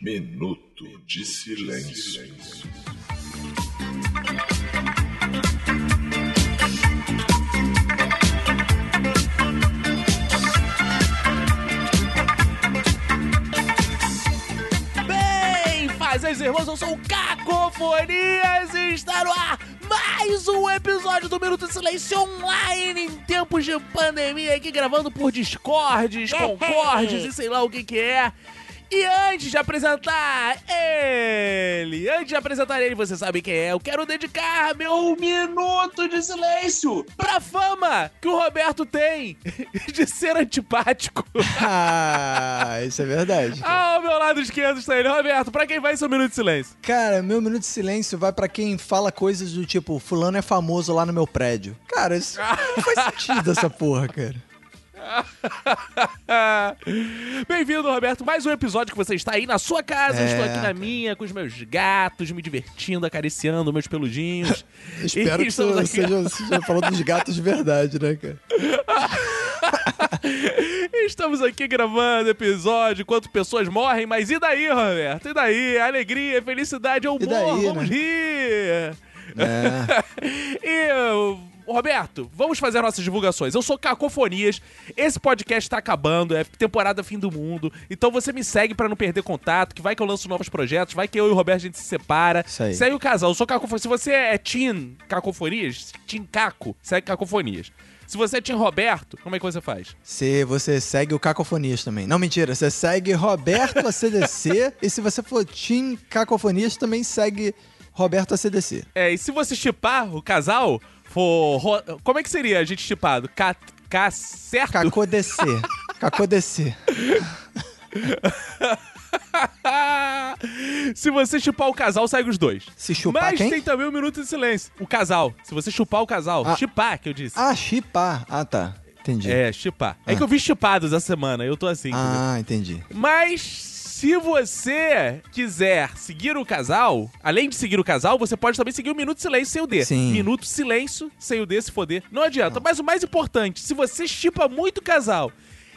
Minuto de silêncio. Irmãos, eu sou o Cacofonias e está no ar mais um episódio do Minuto de Silêncio Online em tempos de pandemia aqui gravando por Discords, Concordes e sei lá o que que é. E antes de apresentar ele, antes de apresentar ele, você sabe quem é, eu quero dedicar meu minuto de silêncio pra fama que o Roberto tem de ser antipático. Ah, isso é verdade. Ah, ao meu lado esquerdo está ele. Roberto, pra quem vai seu minuto de silêncio? Cara, meu minuto de silêncio vai pra quem fala coisas do tipo, fulano é famoso lá no meu prédio. Cara, isso não faz sentido essa porra, cara. Bem-vindo, Roberto. Mais um episódio que você está aí na sua casa. Eu É, Estou aqui na minha, com os meus gatos, me divertindo, acariciando meus peludinhos. Espero E que você seja, seja falando dos gatos de verdade, né, cara? Estamos aqui gravando episódio enquanto pessoas morrem, mas e daí, Roberto? E daí? Alegria, felicidade, humor, daí, vamos né? rir! É. E, uh, Roberto, vamos fazer nossas divulgações. Eu sou Cacofonias, esse podcast tá acabando, é temporada fim do mundo, então você me segue pra não perder contato, que vai que eu lanço novos projetos, vai que eu e o Roberto a gente se separa. Isso aí. Segue o casal, eu sou Cacofonias. Se você é Team Cacofonias, Team Caco, segue Cacofonias. Se você é Team Roberto, como é que você faz? Se você segue o Cacofonias também. Não, mentira. Você segue Roberto ACDC. e se você for Team Cacofonias, também segue Roberto ACDC. É, e se você chipar o casal, for. ro- Como é que seria a gente chipado? Ca, ca certo? Cacodc. Cacodc. Se você chupar o casal, segue os dois. Se chupar Mas quem? tem também um minuto de silêncio. O casal. Se você chupar o casal. Ah. Chipar, que eu disse. Ah, chipar. Ah, tá. Entendi. É, chipar. É Ah. que eu vi chipados essa semana, eu tô assim. entendeu? Ah, entendi. Mas se você quiser seguir o casal, além de seguir o casal, você pode também seguir o Minuto de Silêncio sem o D. Sim. Minuto Silêncio sem o D, se foder. Não adianta. Mas o mais importante, se você chipa muito o casal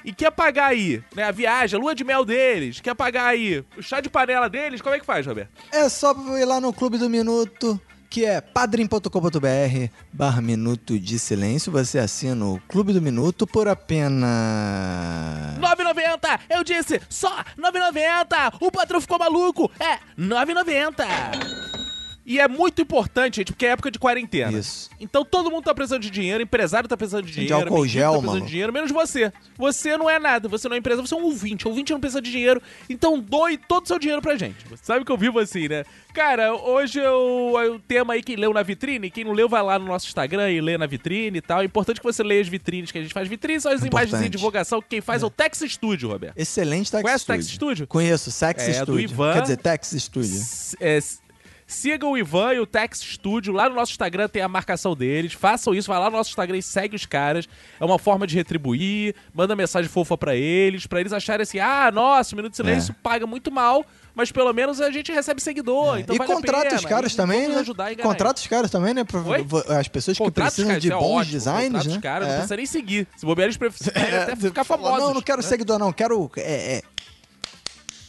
e quer pagar aí, né, a viagem, a lua de mel deles, quer pagar aí o chá de panela deles, como é que faz, Roberto? É só ir lá no Clube do Minuto, que é padrim.com.br barra Minuto de Silêncio. Você assina o Clube do Minuto por apenas... 9,90! Eu disse, só 9,90! O patrão ficou maluco! É 9,90! E é muito importante, gente, porque é época de quarentena. Isso. Então todo mundo tá precisando de dinheiro, empresário tá precisando de De dinheiro, álcool mendigo gel, tá precisando maluco. de dinheiro, menos você. Você não é nada, você não é empresa, você é um ouvinte. Ouvinte não precisa de dinheiro, então doe todo o seu dinheiro pra gente. Você sabe que eu vivo assim, né? Cara, hoje eu, o tema aí, quem leu na vitrine, quem não leu vai lá no nosso Instagram e lê na vitrine e tal. É importante que você leia as vitrines que a gente faz. Vitrines são as Importante. imagens de divulgação que quem faz é, o Tex Studio, Roberto. Excelente Tex Conhece o Studio. Tex Studio? Conheço, Sex É, do Studio. Ivan. Quer dizer, Tex Studio. É, s- siga o Ivan e o Tex Studio. Lá no nosso Instagram tem a marcação deles. Façam isso, vai lá no nosso Instagram e segue os caras. É uma forma de retribuir. Manda mensagem fofa pra eles, pra eles acharem assim: ah, nossa, o Minuto de Silêncio paga muito mal, mas pelo menos a gente recebe seguidor. Então É. e vale contrata os caras E também, né? Contrata os caras também, né? Pra-? As pessoas que Contrata precisam de é bons ótimo. designs, Contrata né? os caras, não É. precisa nem seguir. Se bobear, eles preferem É, até ficar fala, famosos. Não, não quero né? seguidor, não. Quero é, é,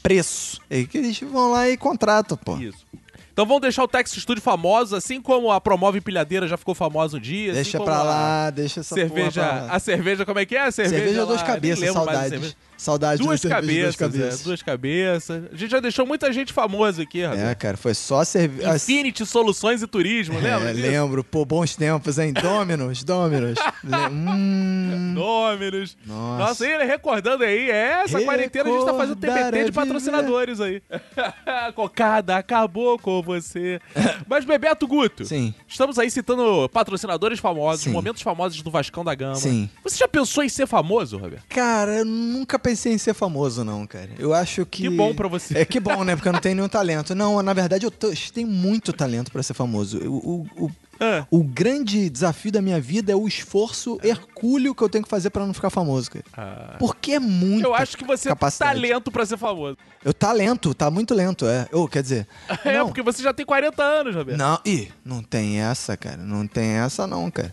preço. É que eles vão lá e contratam, pô. Isso. Então vamos deixar o Tex Studio famoso, assim como a Promove Empilhadeira já ficou famosa um dia. assim Deixa como pra a- lá, deixa essa cerveja. A cerveja, como é que é? A cerveja, Cerveja, duas lá, cabeças, mais da saudades. Saudades Duas cerveja cabeças, duas cabeças. É, duas cabeças. A gente já deixou muita gente famosa aqui, É, rapaz. cara, foi só cerveja. Infinity Soluções e Turismo, lembra? É, disso? lembro, pô, bons tempos, hein? Dominos, Dominos. Hum, Números. Nossa. Nossa, ele recordando aí, é, essa quarentena a gente tá fazendo TBT de patrocinadores aí. Cocada acabou com você. Mas, Bebeto Guto, Sim. estamos aí citando patrocinadores famosos, Sim. momentos famosos do Vascão da Gama. Sim. Você já pensou em ser famoso, Roberto? Cara, eu nunca pensei em ser famoso, não, cara. Eu acho que. Que bom pra você. É que bom, né? Porque eu não tenho nenhum talento. Não, na verdade, eu tô- tenho muito talento pra ser famoso. O, o, o, Ah. o grande desafio da minha vida é o esforço hercúleo que eu tenho que fazer pra não ficar famoso, cara. Ah. Porque é muito. Eu acho que você tá capacidade. lento pra ser famoso. Eu talento, tá muito lento, é. Ou, quer dizer. É, não, porque você já tem 40 anos, Roberto. Não, ih, não tem essa, cara. Não tem essa, não, cara.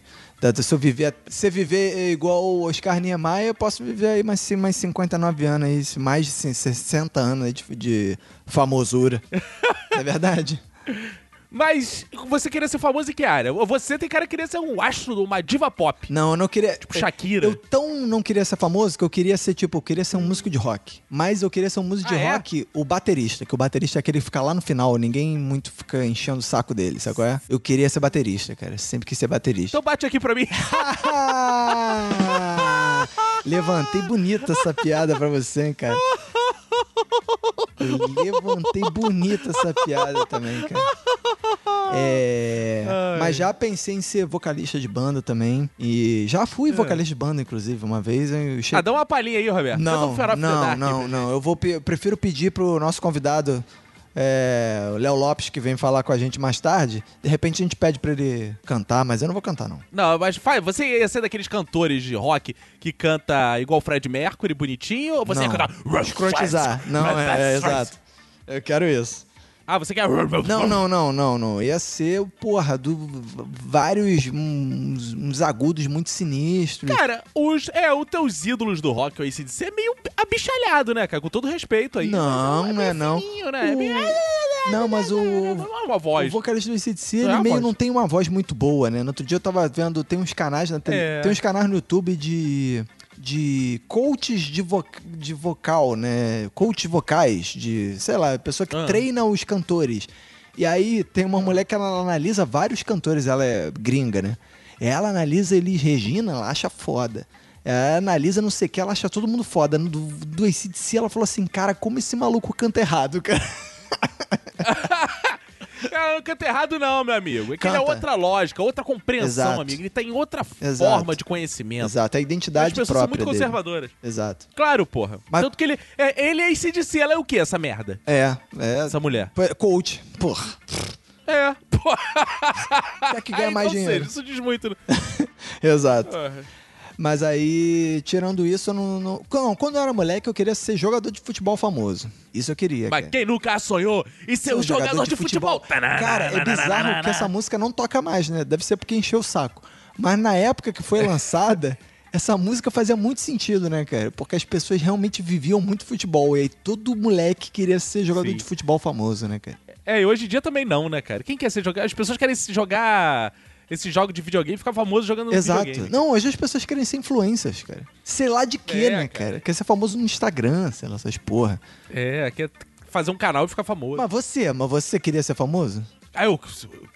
Se eu viver, se eu viver igual o Oscar Niemeyer, eu posso viver aí mais, mais 59 anos aí, mais de 60 anos de, de famosura. é verdade? Mas você queria ser famoso em que área? Você tem cara que queria ser um astro, uma diva pop. Não, eu não queria. Tipo Shakira. Eu tão não queria ser famoso que eu queria ser, tipo, eu queria ser um músico de rock. Mas eu queria ser um músico Ah, de é? rock, o baterista, que o baterista é aquele que fica lá no final, ninguém muito fica enchendo o saco dele, sabe qual é? Eu queria ser baterista, cara. Sempre quis ser baterista. Então bate aqui pra mim. Levantei bonita essa piada pra você, hein, cara. Eu levantei bonita essa piada também, cara. É, mas já pensei em ser vocalista de banda também. E já fui vocalista de banda, inclusive, uma vez. Eu cheguei... Ah, dá uma palhinha aí, Roberto. Não, não, não, velho. não. Eu vou eu prefiro pedir pro nosso convidado, é, o Léo Lopes, que vem falar com a gente mais tarde. De repente a gente pede pra ele cantar, mas eu não vou cantar, não. Não, mas você ia ser daqueles cantores de rock que canta igual o Fred Mercury, bonitinho, ou você não. ia cantar... Escrotizar. Não, é, é, exato. Eu quero isso. Ah, você quer... Não, não, não, não, não. Ia ser, porra, do, vários uns, uns agudos muito sinistros. Cara, os, é, os teus ídolos do rock, o ACDC, é meio abichalhado, né, cara? Com todo respeito aí. Não, não é não. fininho, né? É O- meio- Não, mas o, Não é uma o voz. vocalista do é ele meio voz. não tem uma voz muito boa, né? No outro dia eu tava vendo, tem uns canais na tele, É. tem uns canais no YouTube de de coaches de, vo, de vocal, né? Coaches vocais, de, sei lá, pessoa que Ah. treina os cantores. E aí tem uma mulher que ela analisa vários cantores, ela é gringa, né? Ela analisa eles, Regina, ela acha foda. Ela analisa não sei o que, ela acha todo mundo foda. No- Do, do ACDC, ela falou assim, cara, como esse maluco canta errado, cara. Cara, não canta errado não, meu amigo. É que ele é outra lógica, outra compreensão, Exato. amigo. Ele tem outra Exato. forma de conhecimento. Exato, a As identidade pessoas são própria muito dele. conservadoras. Exato. Claro, porra. Mas- Tanto que ele... É, ele é ACDC, ela é o quê, essa merda? É, é. Essa mulher. Coach. Porra. É, porra. Quer que ganha mais dinheiro. seja, isso diz muito, né? Exato. Mas aí, tirando isso, eu não, não- Não, quando eu era moleque, eu queria ser jogador de futebol famoso. Isso eu queria. Mas cara. quem nunca sonhou em ser um jogador, de futebol? Cara, é bizarro que essa música não toca mais, né? Deve ser porque encheu o saco. Mas na época que foi lançada, essa música fazia muito sentido, né, cara? Porque as pessoas realmente viviam muito futebol. E aí todo moleque queria ser jogador Sim. de futebol famoso, né, cara? É, e hoje em dia também não, né, cara? Quem quer ser jogar? As pessoas querem se jogar esse jogo de videogame ficar famoso jogando no Exato. videogame. Não, hoje as pessoas querem ser influencers, cara. Sei lá de quê, É, né, cara. cara? Quer ser famoso no Instagram, sei lá, essas porra. É, quer fazer um canal e ficar famoso. Mas você, mas você queria ser famoso? Ah, eu.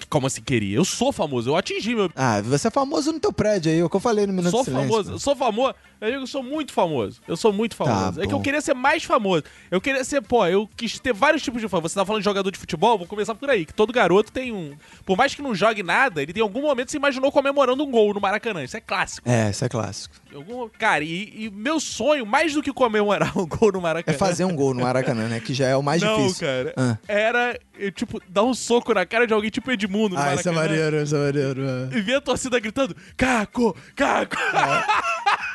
Como assim queria? Eu sou famoso, eu atingi meu. Ah, você é famoso no teu prédio aí, é o que eu falei no Minuto sou Silêncio. famoso, eu sou famoso. Eu digo sou muito famoso. Eu sou muito famoso. é que eu queria ser mais famoso. Eu queria ser, pô, eu quis ter vários tipos de fã. Você tá falando de jogador de futebol? Vou começar por aí. Que todo garoto tem um. Por mais que não jogue nada, ele tem algum momento se imaginou comemorando um gol no Maracanã. Isso é clássico. É, isso é clássico. Algum- Cara, e, e meu sonho, mais do que comemorar um gol no É Maracanã. fazer um gol no Maracanã, né? Que já é o mais não, difícil. cara. Ah. Era, tipo, dar um soco na cara de alguém tipo Edmundo no Ah, isso é maneiro, isso é maneiro. é. E ver a torcida gritando, Caco, Caco.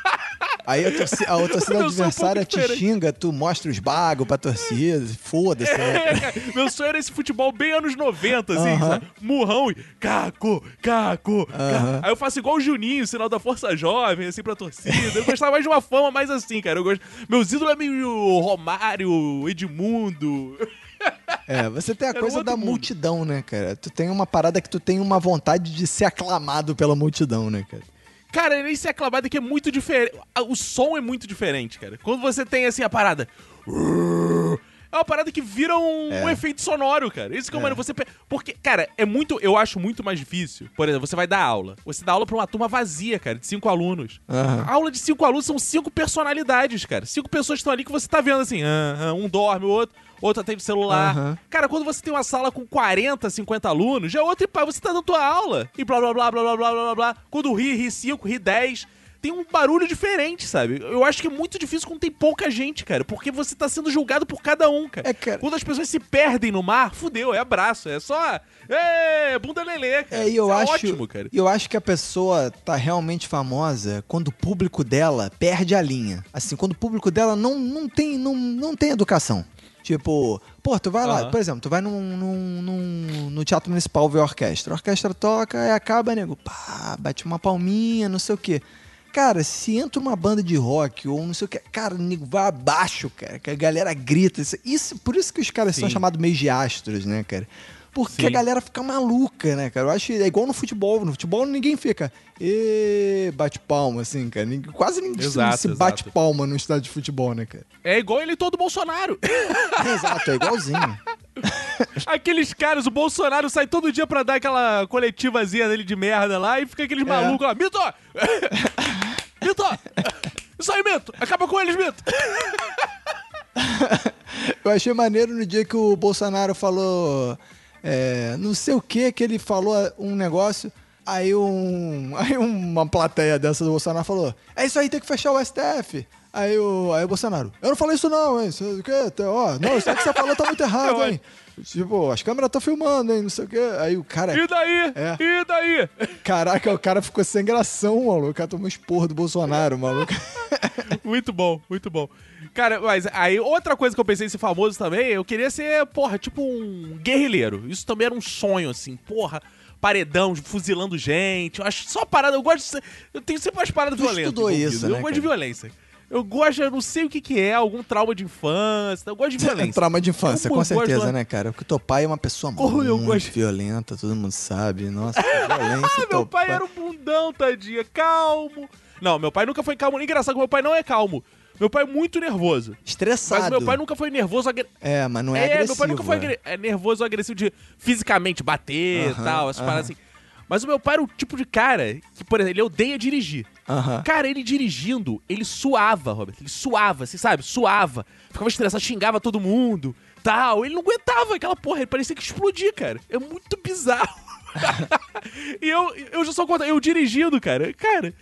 Aí a, torci a torcida um adversária pouco te diferente. xinga, tu mostra os bagos pra torcida, foda-se. né? É, meu sonho era esse futebol bem anos 90, assim, Aham. sabe? Murrão e Caco, Caco, Caco. Aham. Aí eu faço igual o Juninho, sinal da Força Jovem, assim, pra torcida. Eu gostava mais de uma fama mais assim, cara. Eu gosto... Meus ídolos é meio Romário, Edmundo. É, você tem a Era coisa da mundo. multidão, né, cara? Tu tem uma parada que tu tem uma vontade de ser aclamado pela multidão, né, cara? Cara, nem se aclamado que é muito diferente. O som é muito diferente, cara. Quando você tem assim a parada. É uma parada que vira um, É. um efeito sonoro, cara. Isso que eu, É. mano, você. Porque, cara, é muito. Eu acho muito mais difícil. Por exemplo, você vai dar aula. Você dá aula pra uma turma vazia, cara, de cinco alunos. A aula de cinco alunos são cinco personalidades, cara. Cinco pessoas estão ali que você tá vendo assim. um dorme, o outro. Outro atende o celular. Aham. Cara, quando você tem uma sala com 40, 50 alunos, já é outro e pá, você tá dando tua aula. E blá blá blá blá blá blá blá blá blá. Quando ri, ri 5, ri 10. Tem um barulho diferente, sabe? Eu acho que é muito difícil quando tem pouca gente, cara. Porque você tá sendo julgado por cada um, cara. É, cara. Quando as pessoas se perdem no mar, fudeu, é abraço. É só. É, bunda lelê, cara. É, e eu Isso acho, ótimo, cara. e eu acho que a pessoa tá realmente famosa quando o público dela perde a linha. Assim, quando o público dela não, não tem não, não tem educação. Tipo, Pô, tu vai lá, por exemplo, tu vai num, num- num- no Teatro Municipal ver a orquestra. A orquestra toca, aí acaba, nego, pá, bate uma palminha, não sei o quê. Cara, se entra uma banda de rock ou não sei o que, cara, nego vai abaixo, cara, que a galera grita. Isso, por isso que os caras são Sim. chamados meio de astros, né, cara? Porque Sim. a galera fica maluca, né, cara? Eu acho que é igual no futebol. No futebol ninguém fica, e bate palma, assim, cara. Quase ninguém Exato, se bate exato. palma no estádio de futebol, né, cara? É igual ele todo Bolsonaro. Exato, é igualzinho. Aqueles caras, o Bolsonaro sai todo dia pra dar aquela coletivazinha dele de merda lá e fica aqueles malucos lá. Mito! Mito! Isso aí, Mito! Acaba com eles, Mito! Eu achei maneiro no dia que o Bolsonaro falou. É, não sei o que, que ele falou um negócio. Aí, um, aí uma plateia dessa do Bolsonaro falou: É isso aí, tem que fechar o STF. Aí o, aí o Bolsonaro, eu não falei isso não, hein? Isso, o quê? Tá, Ó, não, isso que você falou tá muito errado, hein? Tipo, as câmeras estão filmando, hein? Não sei o quê. Aí o cara. E daí? É. E daí? Caraca, o cara ficou sem gração, maluco. O cara tomou esporro do Bolsonaro, maluco. Muito bom, muito bom. Cara, mas aí outra coisa que eu pensei em ser famoso também, eu queria ser, porra, tipo um guerrilheiro. Isso também era um sonho, assim, porra. Paredão, fuzilando gente. Eu acho só parada. Eu gosto de Eu tenho sempre umas paradas Tu violentas. estudou isso, Eu né, gosto de cara? violência. Eu gosto, eu não sei o que, que é, algum trauma de infância. Eu gosto de violência. Trauma de infância, Eu com gosto certeza, da- né, cara? Porque teu pai é uma pessoa Oh, eu muito gosto. violenta, todo mundo sabe. Nossa, violência. Meu teu pai era um bundão, tadinha. Calmo. Não, meu pai nunca foi calmo. Engraçado que meu pai não é calmo. Meu pai é muito nervoso. Estressado. Mas meu pai nunca foi nervoso. agre- É, mas não é, É, agressivo. meu pai nunca foi é. agre- é nervoso ou agressivo de fisicamente bater e Aham, tal, essas aham. paradas assim. Mas o meu pai era o tipo de cara que, por exemplo, ele odeia dirigir. Cara, ele dirigindo, ele suava, Robert. Ele suava, você sabe? Suava. Ficava estressado, xingava todo mundo, tal. Ele não aguentava aquela porra, ele parecia que explodia, cara. É muito bizarro. e eu, eu já sou contra. Eu dirigindo, cara. Cara,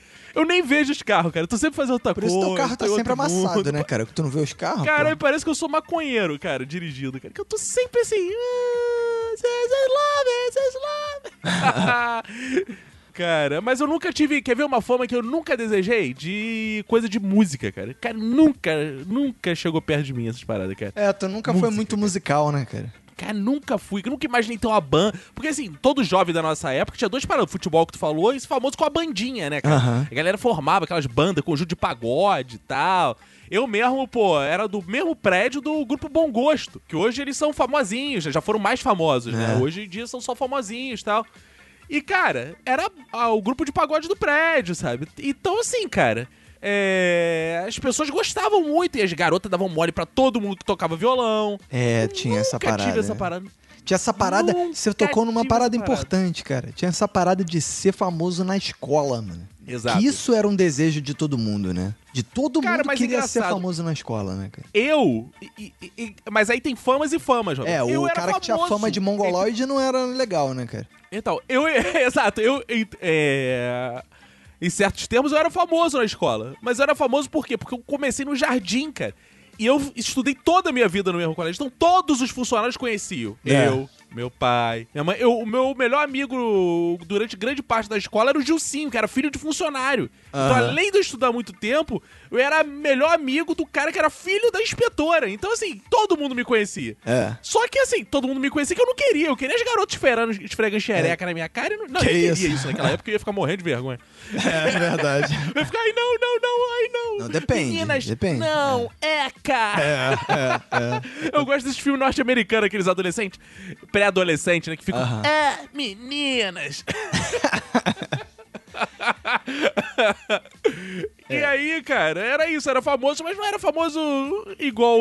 eu nem vejo os carros, cara. Eu tô sempre fazendo outra Por coisa. isso teu carro tá sempre amassado, mundo. né, cara? Tu não vê os carros? Cara, parece que eu sou maconheiro, cara, dirigindo, cara. Que eu tô sempre assim. "Ah, Vocês love, vocês love. Cara, mas eu nunca tive. Quer ver uma fama que eu nunca desejei? De coisa de música, cara. Cara, nunca, nunca chegou perto de mim essas paradas, cara. É, tu nunca foi Música, muito cara. musical, né, cara? Cara, nunca fui. Eu nunca imaginei ter uma banda. Porque assim, todo jovem da nossa época tinha dois paradas. Futebol que tu falou e esse famoso com a bandinha, né, cara? Aham. A galera formava aquelas bandas, conjunto de pagode e tal. Eu mesmo, pô, era do mesmo prédio do grupo Bom Gosto. Que hoje eles são famosinhos, né? já foram mais famosos, né? É. Hoje em dia são só famosinhos e tal. E, cara, era o grupo de pagode do prédio, sabe? Então, assim, cara. É, As pessoas gostavam muito e as garotas davam mole pra todo mundo que tocava violão. É, tinha essa parada. tive essa né? parada. Tinha essa parada. Nunca Você tocou numa parada parada. importante, cara. Tinha essa parada de ser famoso na escola, mano. Exato. Que isso era um desejo de todo mundo, né? De todo Cara, mundo queria ser engraçado. famoso na escola, né, cara? Eu. e- e- mas aí tem famas e famas, Robert. É, eu o cara que tinha famoso. fama de mongoloide não era legal, né, cara? Então, eu. Exato, eu. é, em certos termos eu era famoso na escola. Mas eu era famoso por quê? Porque eu comecei no jardim, cara. E eu estudei toda a minha vida no mesmo colégio. Então todos os funcionários conheciam. É. Eu, meu pai, minha mãe. Eu, o meu melhor amigo durante grande parte da escola era o Gilcinho, que era filho de funcionário. Então, Aham. além de eu estudar muito tempo, eu era melhor amigo do cara que era filho da inspetora. Então, assim, todo mundo me conhecia. É. Só que assim, todo mundo me conhecia que eu não queria. Eu queria as garotas esfregando, esfregando xereca na minha cara. e Não, não Que eu queria isso? isso. naquela época, eu ia ficar morrendo de vergonha. É verdade. Eu ia ficar, ai não, não, não, ai não. Não, depende, Meninas, depende. não, é, cara. Eu gosto desses filmes norte-americanos, aqueles adolescentes, pré-adolescentes, né, que ficam, é, meninas. E aí, cara, era isso, era famoso, mas não era famoso igual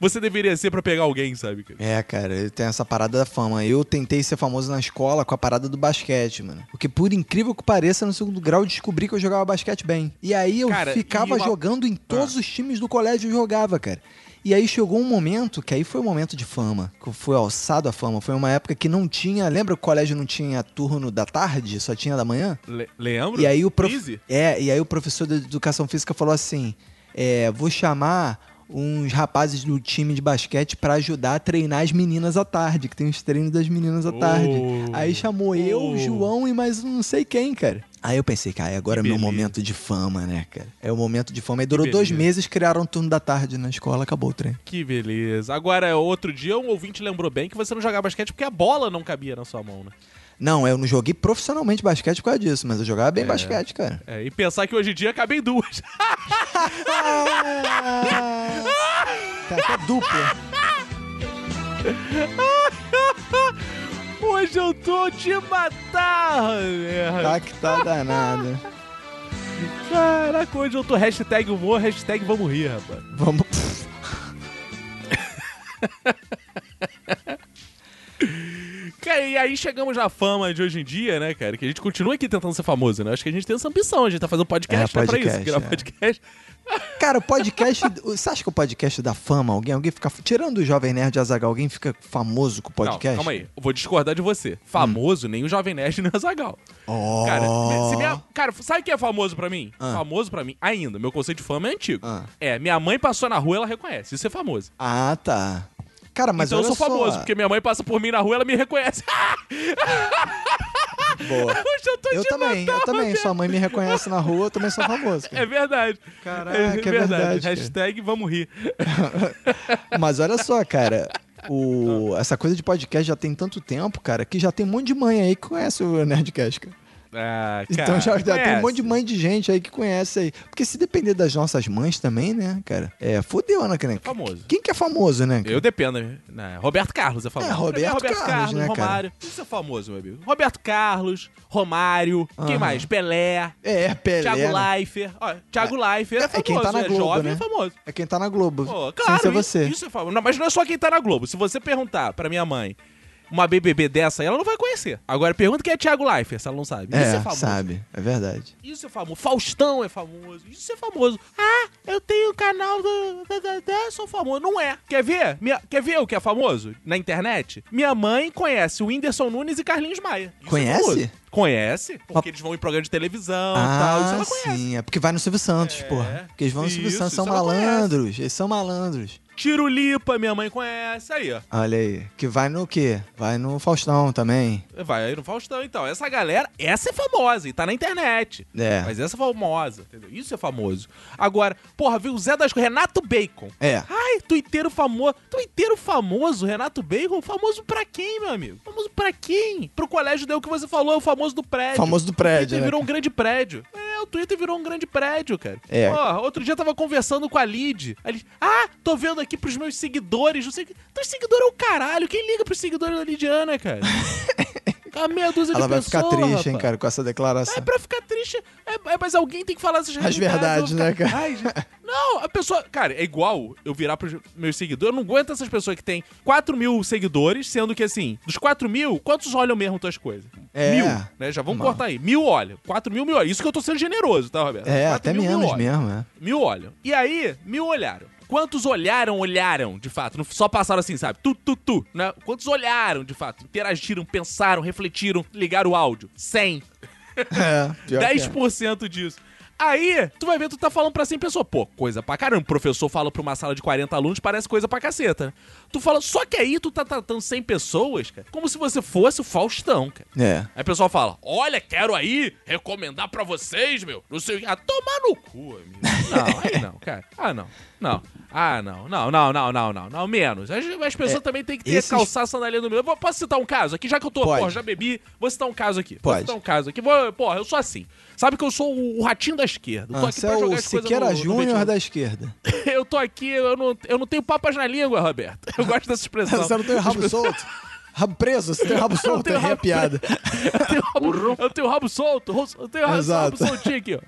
você deveria ser pra pegar alguém, sabe? cara? É, cara, tem essa parada da fama. Eu tentei ser famoso na escola com a parada do basquete, mano. Porque, por incrível que pareça, no segundo grau eu descobri que eu jogava basquete bem. E aí eu Cara, ficava uma- jogando em todos os times do colégio eu jogava, cara. E aí chegou um momento, que aí foi um momento de fama, que foi alçado a fama. Foi uma época que não tinha. Lembra que o colégio não tinha turno da tarde, só tinha da manhã? Le- lembro? E aí o prof... Easy? É, e aí o professor de educação física falou assim: é, vou chamar uns rapazes do time de basquete pra ajudar a treinar as meninas à tarde, que tem os treinos das meninas à tarde. Oh. Aí chamou eu, Oh. João e mais um não sei quem, cara. Aí eu pensei, cara, agora é meu beleza. momento de fama, né, cara? É o momento de fama. Aí durou dois meses, criaram um turno da tarde na escola, acabou o trem. Que beleza. Agora, outro dia, um ouvinte lembrou bem que você não jogava basquete porque a bola não cabia na sua mão, né? Não, eu não joguei profissionalmente basquete por causa disso, mas eu jogava bem basquete, cara. É, e pensar que hoje em dia cabem duas. Tá até dupla. hoje eu tô de matar, merda. Tá que tá danado. Caraca, hoje eu tô hashtag humor, hashtag vamos rir, rapaz. Vamos. Cara, e aí chegamos na fama de hoje em dia, né, cara? Que a gente continua aqui tentando ser famoso, né? Acho que a gente tem essa ambição, a gente tá fazendo podcast, É, né, pra isso, gravar é. podcast. Cara, o podcast. Você acha que o podcast dá fama? Alguém, alguém fica. Tirando o Jovem Nerd Azagal, alguém fica famoso com o podcast? Não, calma aí, eu vou discordar de você. Famoso, nem o Jovem Nerd, nem o Zagal. Oh. Cara, minha- cara, sabe o que é famoso pra mim? Ah. Famoso pra mim, ainda, meu conceito de fama é antigo. Ah. É, minha mãe passou na rua, ela reconhece. Isso é famoso. Ah, tá. Cara, mas então eu sou famoso, só. porque minha mãe passa por mim na rua, ela me reconhece. Boa. Hoje eu tô Eu também, matar, eu também. Sua mãe me reconhece na rua, eu também sou famoso. cara. É verdade. Caraca, é verdade, cara. Hashtag vamos rir. Mas olha só, cara. O... Essa coisa de podcast já tem tanto tempo, cara, que já tem um monte de mãe aí que conhece o Nerdcast, cara. Ah, Então já, já tem um monte de mãe de gente aí que conhece aí. Porque se depender das nossas mães também, né, cara? É, fodeu, né, cara? Famoso. Quem que é famoso, né? cara? Eu dependo, né? Roberto Carlos é famoso. É, Roberto mim Roberto Carlos, Carlos, né, cara? Romário. Isso é famoso, meu amigo. Roberto Carlos, Romário, quem Aham. mais? Pelé, É, Pelé. Thiago né? Leifert. Ó, Thiago Leifert é É famoso. quem tá na é Globo, jovem né? é famoso. É quem tá na Globo. Pô, Sem claro, ser isso, você. isso é famoso. Não, mas não é só quem tá na Globo. Se você perguntar pra minha mãe uma BBB dessa, aí, ela não vai conhecer. Agora pergunta quem é Thiago Leifert, se ela não sabe. Isso é, É, famoso. sabe. É verdade. Isso é famoso. Faustão é famoso. Isso é famoso. Ah, eu tenho o canal do. Da, da, da, sou famoso. Não é. Quer ver? Minha- quer ver o que é famoso na internet? Minha mãe conhece o Whindersson Nunes e Carlinhos Maia. Isso é Conhece? famoso. Conhece, porque eles vão em programa de televisão e tal. Isso Ah, ela conhece. sim. É porque vai no Silvio Santos, É, porra. Porque eles vão no Silvio Santos, são conhece. malandros. Eles são malandros. Tirulipa, minha mãe conhece. Aí, ó. Olha aí. Que vai no quê? Vai no Faustão também. Vai aí no Faustão, então. Essa galera, essa é famosa e tá na internet. É. Mas essa é famosa, entendeu? Isso é famoso. Agora, porra, viu o Zé das Renato Bacon. É. Ai, tuiteiro famoso. Tuiteiro famoso, Renato Bacon? Famoso pra quem, meu amigo? Famoso pra quem? Pro colégio deu o que você falou, é o famoso do prédio. Famoso do prédio, O Twitter né, virou um grande prédio. É, o Twitter virou um grande prédio, cara. É. Ó, outro dia eu tava conversando com a Lid. A Lid, ah, tô vendo aqui pros meus seguidores. Não sei o que. Teu seguidor é o caralho. Quem liga pros seguidores da Lidiana, cara? A meia dúzia Ela de vai pessoas, ficar triste, hein, rapaz. cara, com essa É declaração. pra ficar triste. É, é, mas alguém tem que falar essas As realidades, verdades, eu vou né, cara? Ai, gente. Não, a pessoa. Cara, é igual eu virar pros meus seguidores. Eu não aguento essas pessoas que têm 4 mil seguidores, sendo que assim, dos 4 mil, quantos olham mesmo tuas coisas? É. Mil, né? Já vamos Mal. cortar aí. Mil olham. 4 mil, mil olham. Isso que eu tô sendo generoso, tá, Roberto? É, 4 até mil, mil menos olham. mesmo, é. Mil olham. E aí, mil olharam. Quantos olharam, olharam, de fato? Não só passaram assim, sabe? Tu, tu, tu. Né? Quantos olharam, de fato? Interagiram, pensaram, refletiram, ligaram o áudio? 100. É, pior que é. 10% disso. Aí, tu vai ver, tu tá falando pra 100 pessoas. Pô, coisa pra caramba. O professor fala pra uma sala de 40 alunos, parece coisa pra caceta, né? Tu fala, só que aí tu tá tratando 100 pessoas, cara, como se você fosse o Faustão, cara. É. Aí o pessoal fala: Olha, quero aí recomendar pra vocês, meu. Não sei o que. Ah, tomar no cu, amigo. Não, aí não, cara. Ah, não. Não. Ah, não. Não, não, não, não, não. Não, menos. As, as pessoas também têm que ter É, esses- calçar a sandália no meu. Vou- Posso citar um caso aqui? Já que eu tô, Pode. porra, já bebi, vou citar um caso aqui. Pode. Vou citar um caso aqui. Vou, porra, eu sou assim. Sabe que eu sou o, o ratinho da esquerda. Eu tô Ah, aqui você pra é jogar o as Siqueira Júnior da esquerda. Eu tô aqui, eu não, eu não tenho papas na língua, Roberto. Eu gosto dessa expressão. Você não tem o rabo solto? Rabo preso? Você tem rabo solto? rabo- piada. Eu tenho rabo, eu tenho rabo solto. Eu tenho rabo, Exato. rabo soltinho aqui, ó.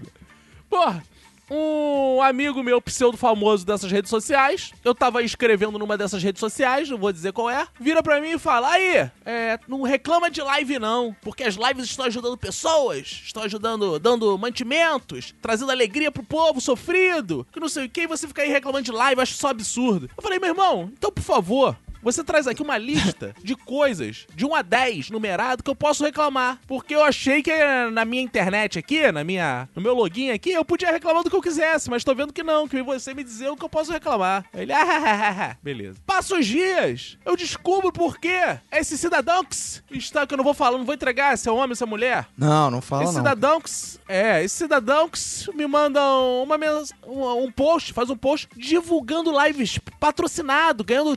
Porra, um amigo meu, pseudo famoso dessas redes sociais, eu tava escrevendo numa dessas redes sociais, não vou dizer qual é, vira pra mim e fala: aí, é, não reclama de live não, porque as lives estão ajudando pessoas, estão ajudando, dando mantimentos, trazendo alegria pro povo sofrido, que não sei o que, e você fica aí reclamando de live, acho um absurdo. Eu falei, meu irmão, então por favor, você traz aqui uma lista de coisas de 1 a 10 numerado que eu posso reclamar. Porque eu achei que na minha internet aqui, na minha, no meu login aqui, eu podia reclamar do que eu quisesse, mas tô vendo que não, que você me dizer o que eu posso reclamar. Ele, ah, ah, ah, ah. beleza. Passa os dias, eu descubro por quê. Esse cidadão que está, que eu não vou falar, não vou entregar se é homem ou se é mulher. Não, não fala Esse não. cidadão que, é, esse cidadão que me manda uma, um, um post, faz um post divulgando lives patrocinado, ganhando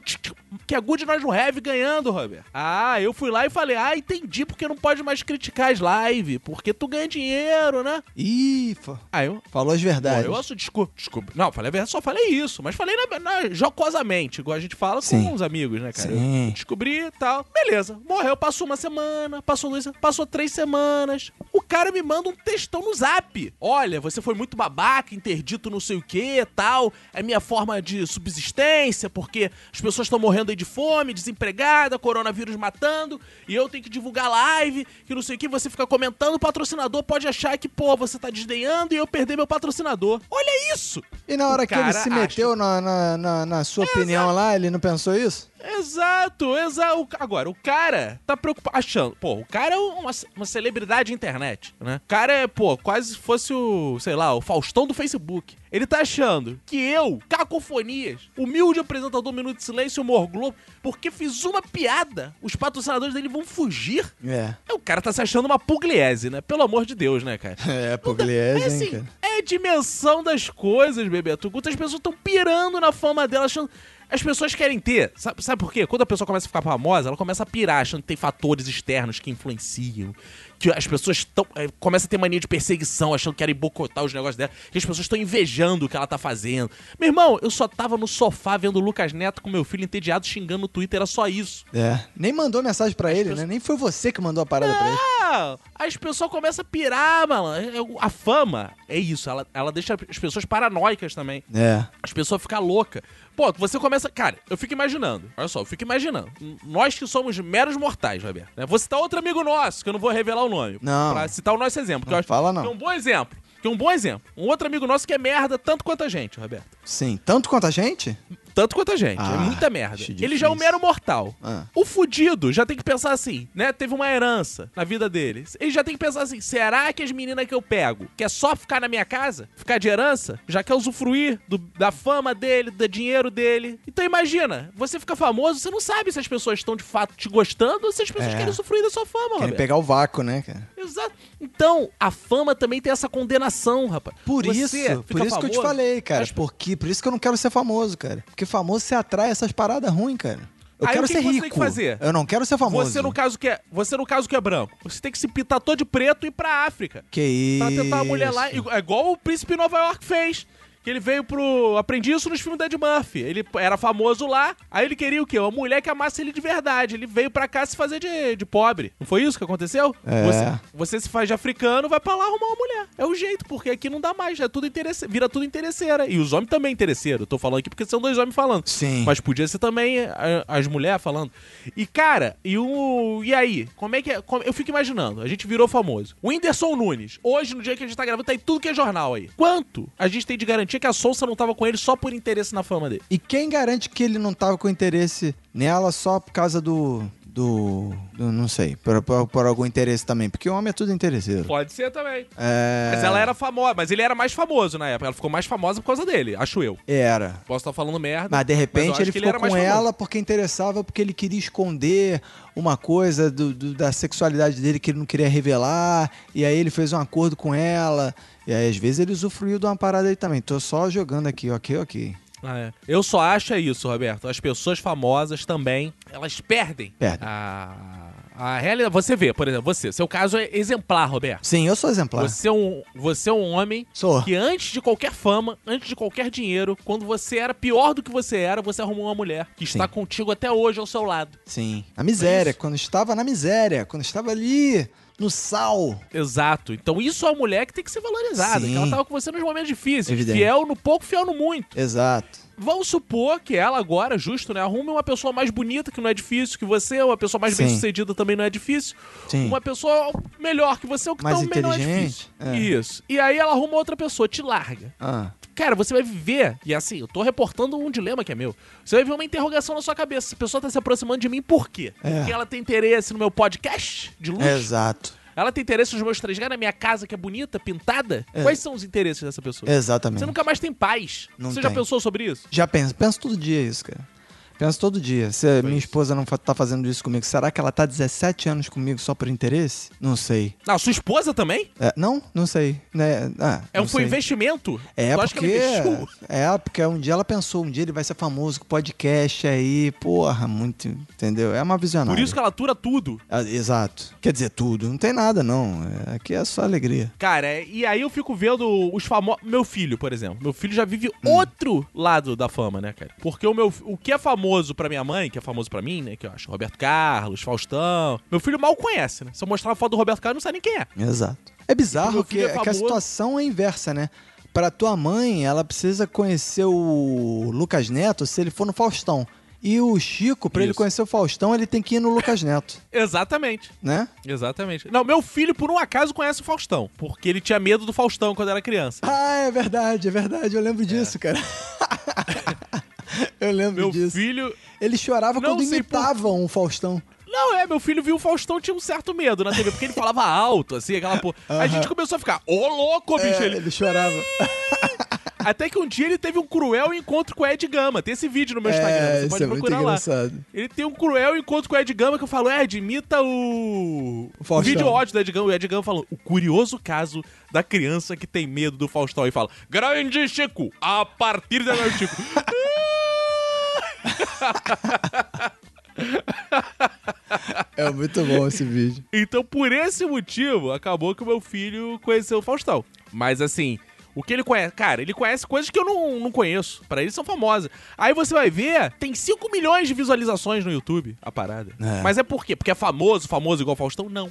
que é good nós no have ganhando, Robert. Ah, eu fui lá e falei: "Ah, entendi porque não pode mais criticar as lives, porque tu ganha dinheiro, né?" Ih, Aí eu falou as Pô, verdades. eu acho, desculpa, desculpa. Não, falei a verdade, só falei isso, mas falei na, na- jocosamente, igual a gente fala Sim. com os amigos, né, cara? Sim. Eu descobri e tal. Beleza, morreu, passou uma semana, passou duas, passou três semanas. O cara me manda um textão no zap. Olha, você foi muito babaca, interdito não sei o que tal. É minha forma de subsistência, porque as pessoas estão morrendo aí de fome, desempregada, coronavírus matando, e eu tenho que divulgar live, que não sei o que, você fica comentando, o patrocinador pode achar que, pô, você tá desdenhando e eu perder meu patrocinador. Olha isso! E na hora O que ele se meteu na, na, na, na sua opinião lá, ele não pensou isso? Exato, exato. Agora, o cara tá preocupado, achando, pô, o cara é uma, uma celebridade de internet, né? O cara é, pô, quase fosse o, sei lá, o Faustão do Facebook. Ele tá achando que eu, Cacofonias, humilde apresentador do Minuto de Silêncio, humor Globo, porque fiz uma piada, os patrocinadores dele vão fugir. É. É, O cara tá se achando uma pugliese, né? Pelo amor de Deus, né, cara? É, É Pugliese, hein, assim, cara. é a dimensão das coisas, Bebeto. Quantas pessoas estão pirando na fama dela, achando. As pessoas querem ter. Sabe, sabe por quê? Quando a pessoa começa a ficar famosa, ela começa a pirar, achando que tem fatores externos que influenciam. Que as pessoas estão. É, começa a ter mania de perseguição, achando que querem boicotar os negócios dela. Que as pessoas estão invejando o que ela tá fazendo. Meu irmão, eu só tava no sofá vendo o Lucas Neto com meu filho entediado xingando no Twitter, era só isso. É. Nem mandou mensagem pra ele, né? Nem foi você que mandou a parada pra ele. Ah, as pessoas começam a pirar, mano. É, A fama é isso, ela, ela deixa as pessoas paranoicas também. É. As pessoas ficam loucas. Pô, você começa. Cara, eu fico imaginando. Olha só, eu fico imaginando. Nós que somos meros mortais, Roberto. Né? Vou citar outro amigo nosso, que eu não vou revelar o nome. Não. Pra citar o nosso exemplo. que Não eu acho fala não. Que é um bom exemplo. Que é um bom exemplo. Um outro amigo nosso que é merda tanto quanto a gente, Roberto. Sim. Tanto quanto a gente? Tanto quanto a gente. Ah, é muita merda. Ele já é um mero mortal. Ah. O fudido já tem que pensar assim, né? Teve uma herança na vida dele. Ele já tem que pensar assim: será que as meninas que eu pego quer só ficar na minha casa? Ficar de herança? Já quer usufruir do- da fama dele, do dinheiro dele? Então imagina, você fica famoso, você não sabe se as pessoas estão de fato te gostando ou se as pessoas É. querem usufruir da sua fama, Querem Roberto. pegar o vácuo, né, cara? Então, a fama também tem essa condenação, rapaz. Por Você isso, por isso que eu te famoso, falei, cara. as- Porque, por isso que eu não quero ser famoso, cara. Porque famoso você atrai essas paradas ruins, cara. Eu Aí quero o que ser que você rico. tem que fazer? Eu não quero ser famoso. Você no caso que é, você no caso que é branco, você tem que se pintar todo de preto e ir pra África. Que isso. Pra tentar uma mulher lá, é igual o príncipe Nova York fez. Que ele veio pro. Aprendi isso nos filmes da Ed Murphy. Ele era famoso lá, aí ele queria o quê? Uma mulher que amasse ele de verdade. Ele veio pra cá se fazer de, de pobre. Não foi isso que aconteceu? É. Você, você se faz de africano, vai pra lá arrumar uma mulher. É o jeito, porque aqui não dá mais. É tudo interesse, vira tudo interesseira. E os homens também interesseiros. Eu tô falando aqui porque são dois homens falando. Sim. Mas podia ser também a- as mulheres falando. E, cara, e o. E aí? Como é que é? como- eu fico imaginando, a gente virou famoso. O Whindersson Nunes, hoje, no dia que a gente tá gravando, tá em tudo que é jornal aí. Quanto a gente tem de garantia que a Sousa não tava com ele só por interesse na fama dele? E quem garante que ele não tava com interesse nela só por causa do. do. do- não sei, por, por- por algum interesse também? Porque o homem é tudo interesseiro. Pode ser também. É. Mas ela era famosa, mas ele era mais famoso na época. Ela ficou mais famosa por causa dele, acho eu. Era. Posso estar falando merda. Mas de repente acho ele ficou mais com ela porque interessava, porque ele queria esconder uma coisa do- do- da sexualidade dele que ele não queria revelar. E aí ele fez um acordo com ela. E aí às vezes ele usufruiu de uma parada aí também. Tô só jogando aqui, ok, ok. Ah, é. Eu só acho é isso, Roberto. As pessoas famosas também, elas perdem. Perdem. A, a realidade. Você vê, por exemplo, você. Seu caso é exemplar, Roberto. Sim, eu sou exemplar. Você é, um, você é um homem Sou. que antes de qualquer fama, antes de qualquer dinheiro, quando você era pior do que você era, você arrumou uma mulher que está Sim. contigo até hoje ao seu lado. Sim. A miséria, isso. quando estava na miséria, quando estava ali no sal. Exato. Então isso é uma mulher que tem que ser valorizada. Sim. Que ela tava com você nos momentos difíceis. Evidente. Fiel no pouco, fiel no muito. Exato. vamos supor que ela agora, justo, né? Arrume uma pessoa mais bonita, que não é difícil, que você, uma pessoa mais Sim. bem sucedida também não é difícil. Sim. Uma pessoa melhor que você, o que Mais também não é difícil. é. Isso. E aí ela arruma outra pessoa, te larga. Ah, Cara, você vai viver, e assim, eu tô reportando um dilema que é meu. Você vai ver uma interrogação na sua cabeça. Essa pessoa tá se aproximando de mim por quê? É. Porque ela tem interesse no meu podcast de luxo? exato. Ela tem interesse nos meus 3G, na minha casa que é bonita, pintada? É. Quais são os interesses dessa pessoa? Exatamente. Você nunca mais tem paz. Não você já tem. pensou sobre isso? Já penso, penso todo dia isso, cara. Penso todo dia. Se a minha esposa não tá fazendo isso comigo, será que ela tá 17 anos comigo só por interesse? Não sei. Não, sua esposa também? É, não, não sei. Né? Ah, É um sei. investimento? É tu porque, é porque um dia ela pensou, um dia ele vai ser famoso com podcast aí, porra, muito, entendeu? É uma visionária. Por isso que ela atura tudo. Ah, exato. Quer dizer, tudo. Não tem nada, não. É- Aqui é só alegria. Cara, é- e aí eu fico vendo os famosos. Meu filho, por exemplo. Meu filho já vive Hum. outro lado da fama, né, cara? Porque o, meu, o que é famoso pra minha mãe, que é famoso pra mim, né? Que eu acho Roberto Carlos, Faustão. Meu filho mal conhece, né? Se eu mostrar uma foto do Roberto Carlos, não sabe nem quem é. Exato. É bizarro meu que, é que a famoso. situação é inversa, né? Pra tua mãe, ela precisa conhecer o Lucas Neto se ele for no Faustão. E o Chico, pra ele conhecer o Faustão, ele tem que ir no Lucas Neto, Exatamente. né? Exatamente. Não, meu filho, por um acaso, conhece o Faustão. Porque ele tinha medo do Faustão quando era criança. Ah, é verdade, é verdade. Eu lembro disso, cara. Eu lembro Meu disso. filho. Ele chorava Não quando por- imitavam o Faustão. Não, é, meu filho viu o Faustão tinha um certo medo na TV, porque ele falava alto, assim, aquela porra. A gente começou a ficar, ô louco, bicho. É, ele... ele chorava. Até que um dia ele teve um cruel encontro com o Ed Gama. Tem esse vídeo no meu Instagram, É, você isso pode é procurar lá. Ele tem um cruel encontro com o Ed Gama que eu falo, Ed, imita o. O Faustão. vídeo ódio do Ed Gama. O Ed Gama falou: o curioso caso da criança que tem medo do Faustão. E fala: Grande Chico, a partir agora, Chico. É muito bom esse vídeo. Então, por esse motivo, acabou que o meu filho conheceu o Faustão. Mas assim. O que ele conhece? Cara, ele conhece coisas que eu não, não conheço. Pra ele são famosas. Aí você vai ver, tem 5 milhões de visualizações no YouTube, a parada. É. Mas é por quê? Porque é famoso, famoso igual Faustão? Não.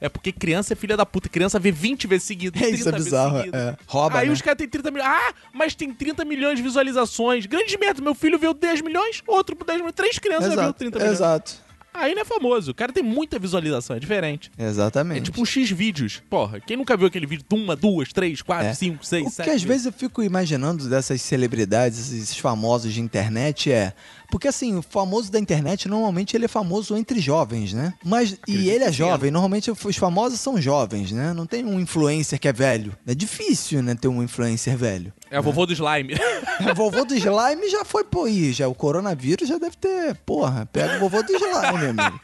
É porque criança é filha da puta. Criança vê 20 vezes seguidas. É, isso é 30 vezes bizarro. É. Rouba, Aí né? os caras têm 30 milhões. Ah, mas tem 30 milhões de visualizações. Grande merda. Meu filho viu 10 milhões, outro por 10 milhões. Três crianças viu Exato, 30 milhões. exato. Aí não é famoso. O cara tem muita visualização, é diferente. Exatamente. É tipo um X vídeos. Porra, quem nunca viu aquele vídeo de uma, duas, três, quatro, É. cinco, seis, O sete? que às vezes eu fico imaginando dessas celebridades, esses famosos de internet é. Porque assim, o famoso da internet normalmente ele é famoso entre jovens, né? Mas. e Acredito ele é jovem, normalmente os famosos são jovens, né? Não tem um influencer que é velho. É difícil, né, ter um influencer velho. É a vovô do slime. O vovô do slime já foi, pô, ih, já o coronavírus já deve ter, porra, pega o vovô do slime, meu amigo.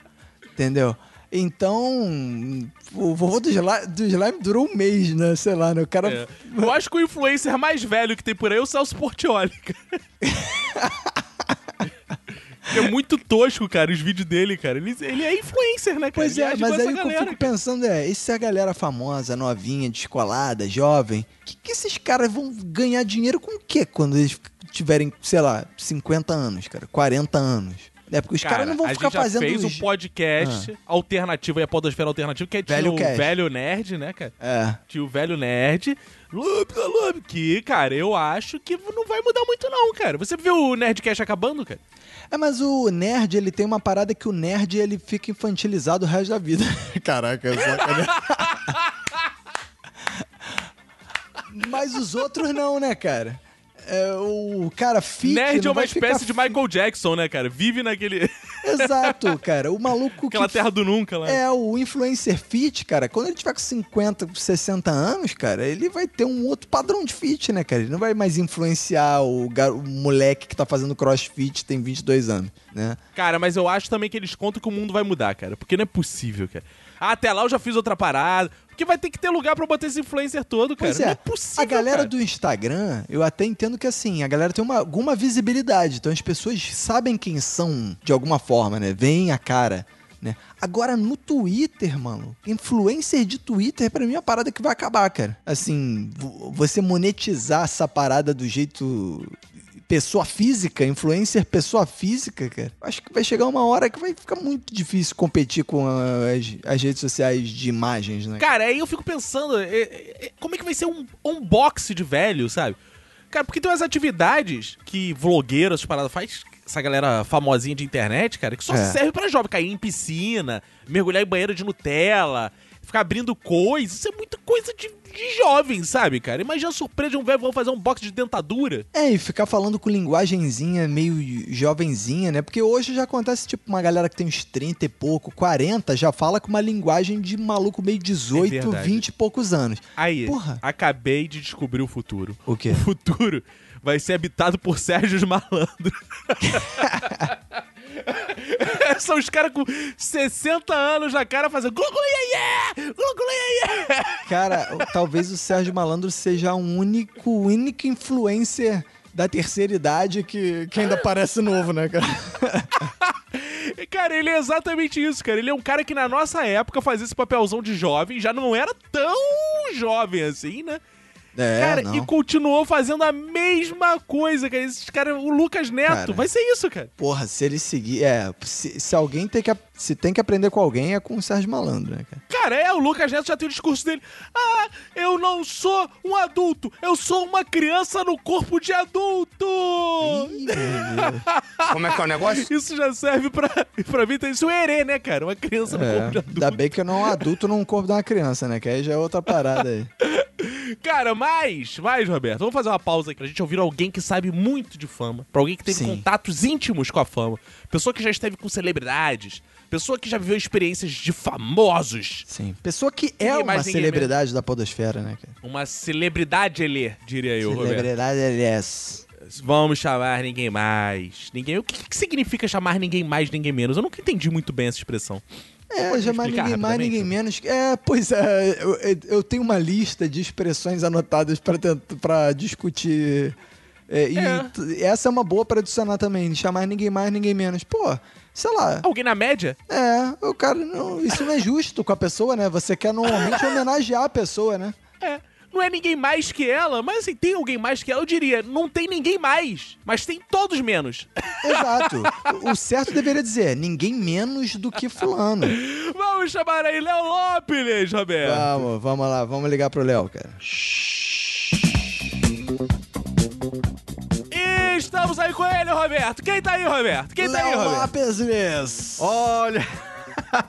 Entendeu? Então, o vovô do slime, do slime durou um mês, né? Sei lá, né? O cara. É. Eu acho que o influencer mais velho que tem por aí é o Celso Portioli, cara. É muito tosco, cara, os vídeos dele, cara. Ele, ele é influencer, né, cara? Pois é, mas aí que eu fico cara. pensando é, e se a galera famosa, novinha, descolada, jovem, que, que esses caras vão ganhar dinheiro com o quê quando eles tiverem, sei lá, 50 anos, cara, 40 anos? É porque os caras não vão a ficar gente já fazendo fez os- um podcast alternativo aí, a Podosfera Alternativa, que é tinha Velho. Velho Nerd, né, cara? É. Tinha o Velho Nerd. Lube, lube, que, cara, eu acho que não vai mudar muito não, cara. Você viu o Nerdcast acabando, cara? É, mas o nerd, ele tem uma parada que o nerd, ele fica infantilizado o resto da vida. Caraca, eu sacanagem. Mas os outros não, né, cara? É, o cara fit Nerd é uma ficar espécie de Michael Jackson, né, cara? Vive naquele... Exato, cara. O maluco aquela que terra do nunca lá. É, o influencer fit, cara, quando ele tiver com 50, 60 anos, cara, ele vai ter um outro padrão de fit, né, cara? Ele não vai mais influenciar o, gar- o moleque que tá fazendo crossfit, tem 22 anos, né? Cara, mas eu acho também que eles contam que o mundo vai mudar, cara. Porque não é possível, cara. Ah, até lá eu já fiz outra parada. Porque vai ter que ter lugar pra botar esse influencer todo, cara. Pois é, Não é possível, a galera cara. do Instagram, eu até entendo que assim, a galera tem uma, alguma visibilidade, então as pessoas sabem quem são de alguma forma, né? Veem a cara. Né? Agora no Twitter, mano, influencer de Twitter pra mim é uma parada que vai acabar, cara. Assim, vo- você monetizar essa parada do jeito pessoa física, influencer pessoa física, cara. Acho que vai chegar uma hora que vai ficar muito difícil competir com as, as redes sociais de imagens, né? Cara, aí eu fico pensando, é, é, é, como é que vai ser um unboxing de velho, sabe? Cara, porque tem umas atividades que vlogueiros, essas paradas faz, essa galera famosinha de internet, cara, que só É. serve pra jovem. Cair em piscina, mergulhar em banheiro de Nutella, ficar abrindo coisas. Isso é muita coisa de, de jovem, sabe, cara? Imagina a surpresa de um velho vão fazer um box de dentadura. É, e ficar falando com linguagenzinha meio jovenzinha, né? Porque hoje já acontece, tipo, uma galera que tem uns 30 e pouco, 40, já fala com uma linguagem de maluco meio 18, verdade. 20 e poucos anos. Aí, Porra. acabei de descobrir o futuro. O quê? O futuro vai ser habitado por Sérgio Malandro. São os caras com 60 anos na cara fazendo glu glu iê, iê, glu glu iê, iê. Cara, talvez o Sérgio Malandro seja o único, o único influencer da terceira idade que, que ainda parece novo, né, cara? Cara, ele é exatamente isso, cara. Ele é um cara que na nossa época fazia esse papelzão de jovem, já não era tão jovem assim, né? É, cara, não. e continuou fazendo a mesma coisa, cara. Esses caras, o Lucas Neto, Cara. vai ser isso, cara. Porra, se ele seguir. É, se, se alguém tem que, se tem que aprender com alguém, é com o Sérgio Malandro, né, cara? Cara, é, o Lucas Neto já tem o discurso dele. Ah, eu não sou um adulto, eu sou uma criança no corpo de adulto! Ih. Como é que é o negócio? Isso já serve pra, pra mim, tem isso é herê, né, cara? Uma criança no corpo de É, adulto. ainda bem que eu não um adulto num corpo de uma criança, né? Que aí já é outra parada aí. Cara, mais, mais, Roberto. Vamos fazer uma pausa aqui pra gente ouvir alguém que sabe muito de fama. Pra alguém que teve Sim. contatos íntimos com a fama. Pessoa que já esteve com celebridades. Pessoa que já viveu experiências de famosos. Sim. Pessoa que é Ninguém uma mais, ninguém celebridade da podosfera, né, cara? Uma celebridade, ele, diria eu, Roberto. celebridade, aliás. Vamos chamar ninguém mais. Ninguém. O que, que significa chamar ninguém mais, ninguém menos? Eu nunca entendi muito bem essa expressão. É, Pode explicar ninguém mais, rapidamente? ninguém menos. É, pois é, eu, eu tenho uma lista de expressões anotadas pra discutir. É, e É. essa é uma boa pra adicionar também, chamar ninguém mais, ninguém menos. Pô, sei lá. Alguém na média? É, o cara, não, isso não é justo com a pessoa, né? Você quer normalmente homenagear a pessoa, né? É. Não é ninguém mais que ela, mas assim, tem alguém mais que ela, eu diria, não tem ninguém mais, mas tem todos menos. Exato. O- certo deveria dizer, ninguém menos do que fulano. Vamos chamar aí Léo Lopes, Roberto. Vamos, vamos lá, vamos ligar pro Léo, cara. E estamos aí com ele, Roberto. Quem tá aí, Roberto? Quem tá aí, Roberto? Lopes Liz. Olha.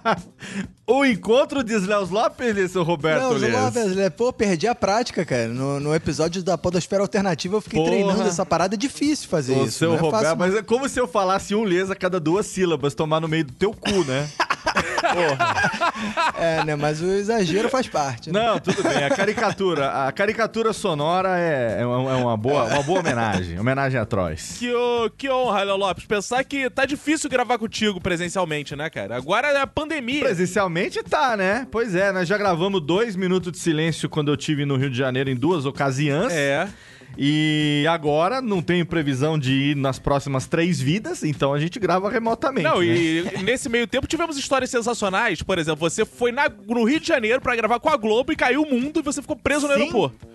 o encontro de Léo Lopes, seu Roberto Léo. Lopes Liz. Pô, perdi a prática, cara. No, no episódio da Podosfera Alternativa eu fiquei Porra. treinando essa parada. É difícil fazer O isso. seu é Roberto, fácil, mas é como se eu falasse um lês a cada duas sílabas, tomar no meio do teu cu, né? Porra. É, né? Mas o exagero faz parte. né? Não, tudo bem. A caricatura, a caricatura sonora é, é uma, é uma boa, uma boa homenagem. Homenagem a Troyes. Que, que honra, Léo Lopes. Pensar que tá difícil gravar contigo presencialmente, né, cara? Agora é a pandemia. Presencialmente tá, né? Pois é, nós já gravamos dois minutos de silêncio quando eu tive no Rio de Janeiro em duas ocasiões. É. E agora não tenho previsão de ir nas próximas três vidas, então a gente grava remotamente. Não, né? e nesse meio tempo tivemos histórias sensacionais. Por exemplo, você foi na- no Rio de Janeiro pra gravar com a Globo e caiu o mundo e você ficou preso no Sim. aeroporto.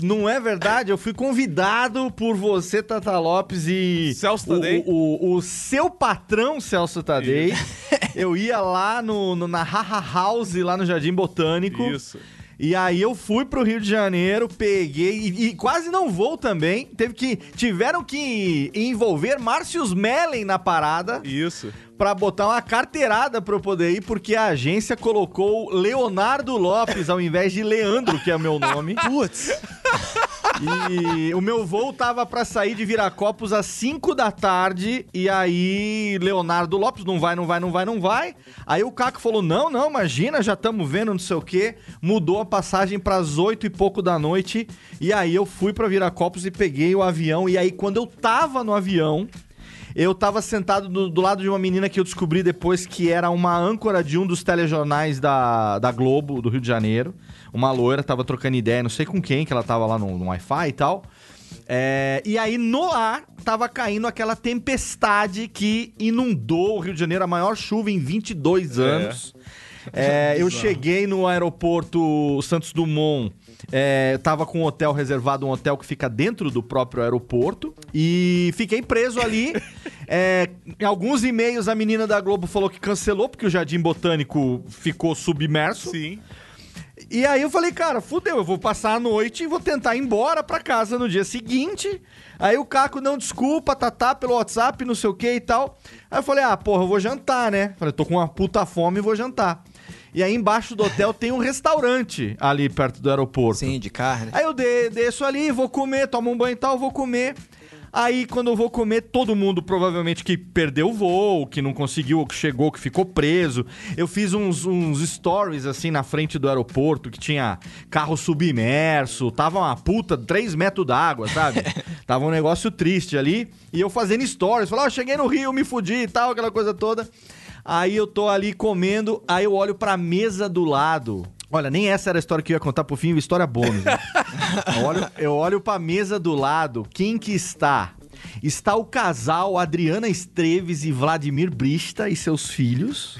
Não é verdade? Eu fui convidado por você, Tata Lopes e. Celso o- Tadei. O, o, seu patrão, Celso Tadei. eu ia lá no, no- na Haha House, lá no Jardim Botânico. Isso. E aí eu fui pro Rio de Janeiro, peguei e, e quase não vou também. Teve que tiveram que envolver Márcios Mellen na parada Isso. Pra botar uma carteirada pra eu poder ir, porque a agência colocou Leonardo Lopes ao invés de Leandro, que é o meu nome. Putz. E o meu voo tava pra sair de Viracopos às 5 da tarde. E aí, Leonardo Lopes, não vai, não vai, não vai, não vai. Aí o Caco falou: não, não, imagina, já estamos vendo, não sei o quê. Mudou a passagem pras 8 e pouco da noite. E aí eu fui pra Viracopos e peguei o avião. E aí, quando eu tava no avião. Eu tava sentado do, do lado de uma menina que eu descobri depois que era uma âncora de um dos telejornais da, da Globo, do Rio de Janeiro. Uma loira, tava trocando ideia, não sei com quem, que ela tava lá no, no Wi-Fi e tal. É, e aí no ar tava caindo aquela tempestade que inundou o Rio de Janeiro, a maior chuva em 22 anos. É, eu cheguei no aeroporto Santos Dumont. É, tava com um hotel reservado, um hotel que fica dentro do próprio aeroporto. E fiquei preso ali. É, em alguns e-mails a menina da Globo falou que cancelou, porque o Jardim Botânico ficou submerso. Sim. E aí eu falei, cara, fudeu, eu vou passar a noite e vou tentar ir embora pra casa no dia seguinte. Aí o Caco, não, desculpa, tá, tá, pelo WhatsApp, não sei o que e tal. Aí eu falei, ah, porra, eu vou jantar, né? Falei, tô com uma puta fome e vou jantar. E aí embaixo do hotel tem um restaurante ali perto do aeroporto. Sim, de carne. Aí eu de, desço ali, vou comer, tomo um banho e tal, vou comer. Aí, quando eu vou comer, todo mundo provavelmente que perdeu o voo, que não conseguiu, que chegou, que ficou preso. Eu fiz uns, uns stories assim na frente do aeroporto, que tinha carro submerso, tava uma puta 3 metros d'água, sabe? tava um negócio triste ali. E eu fazendo stories, falando, ó, cheguei no Rio, me fudi e tal, aquela coisa toda. Aí eu tô ali comendo, aí eu olho pra mesa do lado. Olha, nem essa era a história que eu ia contar por fim, história bônus. Né? eu, olho, eu olho pra mesa do lado, quem que está? Está o casal Adriana Esteves e Vladimir Brista e seus filhos.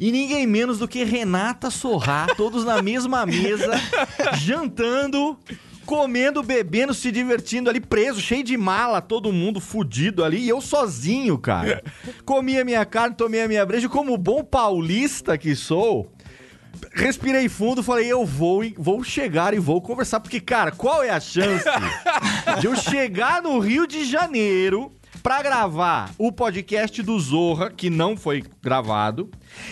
E ninguém menos do que Renata Sorrá, todos na mesma mesa, jantando, comendo, bebendo, se divertindo ali, preso, cheio de mala, todo mundo fudido ali, e eu sozinho, cara. Comia minha carne, tomei a minha breja, como bom paulista que sou, respirei fundo, falei, eu vou, vou chegar e vou conversar, porque, cara, qual é a chance de eu chegar no Rio de Janeiro pra gravar o podcast do Zorra, que não foi gravado,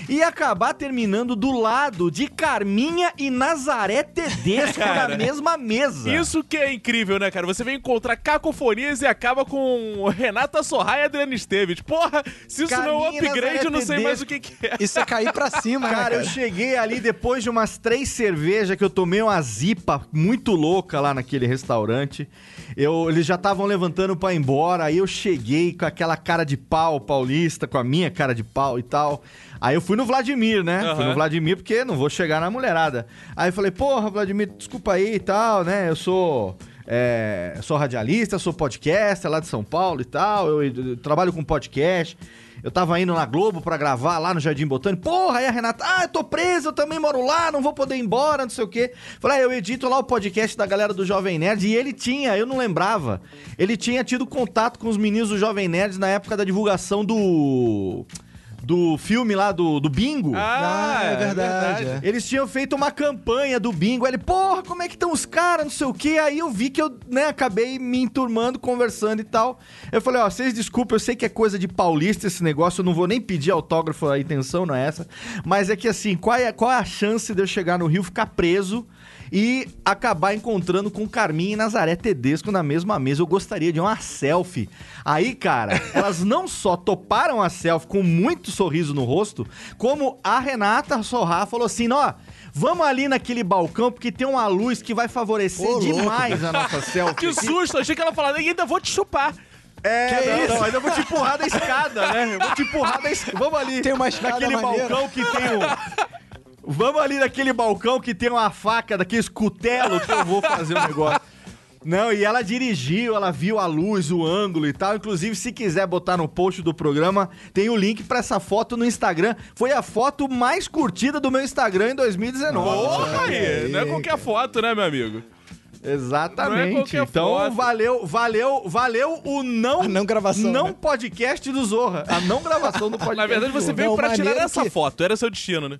e acabar terminando do lado de Carminha e Nazaré Tedesco na mesma mesa. Isso que é incrível, né, cara? Você vem encontrar cacofonias e acaba com Renata Sorra e Adriana Esteves. Porra, se isso não é um upgrade, eu não sei mais o que, que é. Isso é cair pra cima, cara, né, cara? eu cheguei ali depois de umas três cervejas que eu tomei uma zipa muito louca lá naquele restaurante. Eu, eles já estavam levantando para ir embora, aí eu cheguei com aquela cara de pau paulista, com a minha cara de pau e tal. Aí eu fui no Vladimir, né? Uhum. Fui no Vladimir porque não vou chegar na mulherada. Aí eu falei, porra, Vladimir, desculpa aí e tal, né? Eu sou. É, sou radialista, sou podcaster lá de São Paulo e tal. Eu, eu trabalho com podcast. Eu tava indo na Globo pra gravar lá no Jardim Botânico. Porra, aí a Renata, ah, eu tô preso, eu também moro lá, não vou poder ir embora, não sei o quê. Falei, ah, eu edito lá o podcast da galera do Jovem Nerd e ele tinha, eu não lembrava, ele tinha tido contato com os meninos do Jovem Nerd na época da divulgação do do filme lá do, do Bingo. Ah, é verdade, é. Eles tinham feito uma campanha do Bingo. Ele, porra, como é que estão os caras, não sei o quê. Aí eu vi que eu, né, acabei me enturmando, conversando e tal. Eu falei, ó, vocês desculpem, eu sei que é coisa de paulista esse negócio, eu não vou nem pedir autógrafo, a intenção não é essa. Mas é que assim, qual é, qual é a chance de eu chegar no Rio, ficar preso e acabar encontrando com Carminha e Nazaré Tedesco na mesma mesa. Eu gostaria de uma selfie. Aí, cara, elas não só toparam a selfie com muito sorriso no rosto, como a Renata Sorra falou assim: ó. Vamos ali naquele balcão, porque tem uma luz que vai favorecer Ô, louco. demais a nossa selfie. Que susto, achei que ela falava, ainda vou te chupar. É, Que não, isso? não, ainda vou te empurrar da escada, né? Eu vou te empurrar da escada. Vamos ali. Tem uma escada Naquele maneira. balcão que tem um... Vamos ali naquele balcão que tem uma faca daqueles cutelo que eu vou fazer o negócio. Não, e ela dirigiu, ela viu a luz, o ângulo e tal. Inclusive, se quiser botar no post do programa, tem o link pra essa foto no Instagram. Foi a foto mais curtida do meu Instagram em 2019. Porra aí, não é qualquer foto, né, meu amigo? Não é Exatamente. qualquer então, foto. valeu, valeu, valeu o não, A não gravação, não né? podcast do Zorra. A não gravação do podcast. Na verdade, você veio Não, pra tirar essa que- foto, era seu destino, né?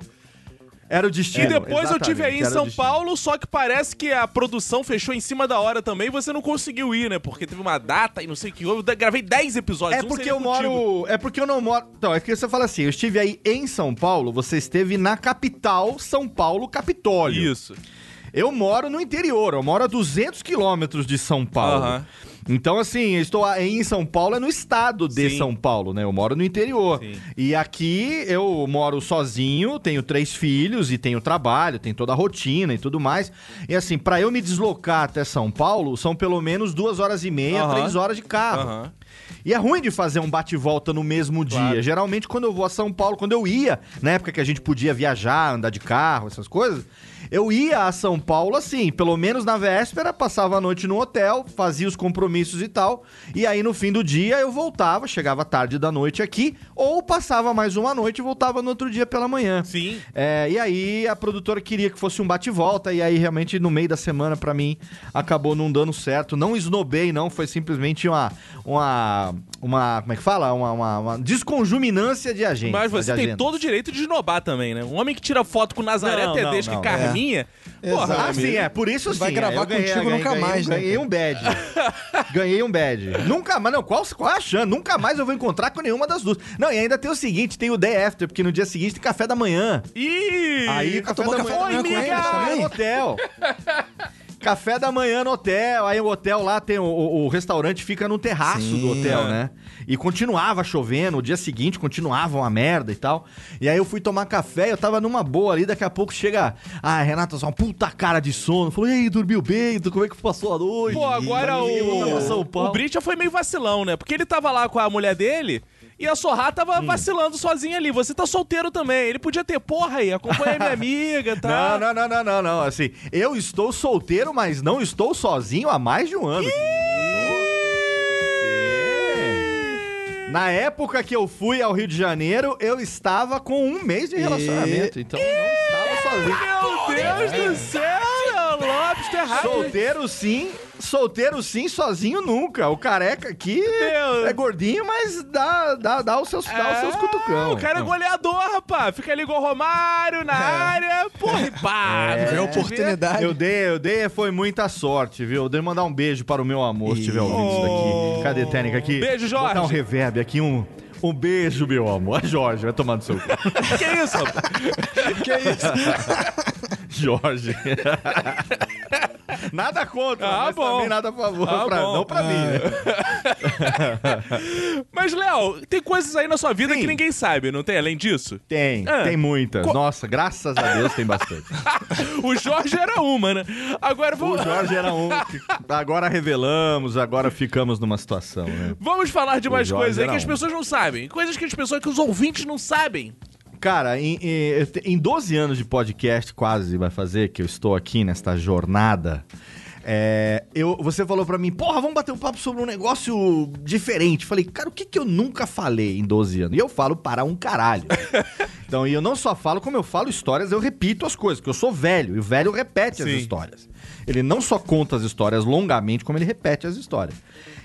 Era o destino. E depois eu tive aí em São. Paulo, só que parece que a produção fechou em cima da hora também e você não conseguiu ir, né? Porque teve uma data e não sei o que. Eu gravei 10 episódios. É porque eu contigo. moro. É porque eu não moro. Então, é que você fala assim: eu estive aí em São Paulo, você esteve na capital, São Paulo, Capitólio. Isso. Eu moro no interior, eu moro a 200 quilômetros de São Paulo. Aham. Então, assim, eu estou em São Paulo, é no estado de Sim. São Paulo, né? Eu moro no interior. Sim. E aqui eu moro sozinho, tenho três filhos e tenho trabalho, tenho toda a rotina e tudo mais. E assim, pra eu me deslocar até São Paulo, são pelo menos duas horas e meia, três horas de carro. E é ruim de fazer um bate-volta no mesmo Claro. dia. Geralmente, quando eu vou a São Paulo, quando eu ia, na época que a gente podia viajar, andar de carro, essas coisas, eu ia a São Paulo assim, pelo menos na véspera, passava a noite no hotel, fazia os compromissos e tal. E aí no fim do dia eu voltava, chegava tarde da noite aqui, ou passava mais uma noite e voltava no outro dia pela manhã. Sim. É, e aí a produtora queria que fosse um bate-volta, e aí realmente no meio da semana, pra mim, acabou não dando certo. Não esnobei, não, foi simplesmente uma. uma. uma. como é que fala? Uma, uma, uma desconjuminância de agente. Mas você tem agenda. todo o direito de esnobar também, né? Um homem que tira foto com Nazaré Tedesco e não. Carminha. Porra, Exato. Ah, sim, é. Por isso sim. Vai gravar é, contigo ganhei- nunca ganhei- mais, né, Ganhei um badge. ganhei um badge. Nunca mais, não, qual, qual a chance? Nunca mais eu vou encontrar com nenhuma das duas. Não, e ainda tem o seguinte, tem o day after, porque no dia seguinte tem café da manhã. Ih! Aí, café tomou da café manhã, da manhã com Oi, eles também? no hotel. Café da manhã no hotel, aí o hotel lá tem o, o- o restaurante fica no terraço Sim, do hotel, é. né? E continuava chovendo, o dia seguinte continuava uma merda e tal. E aí eu fui tomar café, eu tava numa boa ali, daqui a pouco chega, ah, Renata, só uma puta cara de sono. Falou, e aí, dormiu bem? Como é que passou a noite? Pô, agora Falei, "Eu vou pra São o. Paulo." O Brincha foi meio vacilão, né? Porque ele tava lá com a mulher dele. E a Sorra Hum. tava vacilando sozinha ali. Você tá solteiro também. Ele podia ter, porra aí, acompanha minha amiga, tá? Não, não, não, não, não, não. Assim, eu estou solteiro, mas não estou sozinho há mais de um ano. É. Na época que eu fui ao Rio de Janeiro, eu estava com um mês de relacionamento. Então eu não estava sozinho. Meu Deus do céu, Tá errado. Solteiro sim, solteiro sim, sozinho nunca. O careca aqui Deus. é gordinho, mas dá, dá, dá os seus, dá os seus É, cutucão. O cara é goleador, rapaz. Fica ali igual o Romário na área. Porra, e pá. Vai a oportunidade. Eu dei, eu dei, foi muita sorte, viu? Eu dei mandar um beijo para o meu amor, se estiver ouvindo isso daqui. Cadê, Técnica? Aqui. Beijo, Jorge. Botar um reverb aqui, um, um beijo, meu amor. Jorge, vai tomar no seu cu. Que isso, rapaz? Que isso? Jorge. nada contra, Ah, mas bom. também nada a favor. Ah, pra- não pra mim, né? Mas, Léo, tem coisas aí na sua vida Sim. que ninguém sabe, não tem? Além disso? Tem, Ah. tem muitas. Co- Nossa, graças a Deus tem bastante. o Jorge era uma, né? Agora O vamos, Jorge era um que agora revelamos, agora ficamos numa situação, né? vamos falar de mais coisas aí que as pessoas não sabem. Coisas que as pessoas, que os ouvintes não sabem. Cara, em, em, em 12 anos de podcast, quase vai fazer, que eu estou aqui nesta jornada. é, eu, você falou pra mim, porra, vamos bater um papo sobre um negócio diferente. Falei, cara, o que, que eu nunca falei em 12 anos? E eu falo para um caralho. então, e eu não só falo, como eu falo histórias, eu repito as coisas, porque eu sou velho, e o velho repete as Sim. histórias. Ele não só conta as histórias longamente, como ele repete as histórias.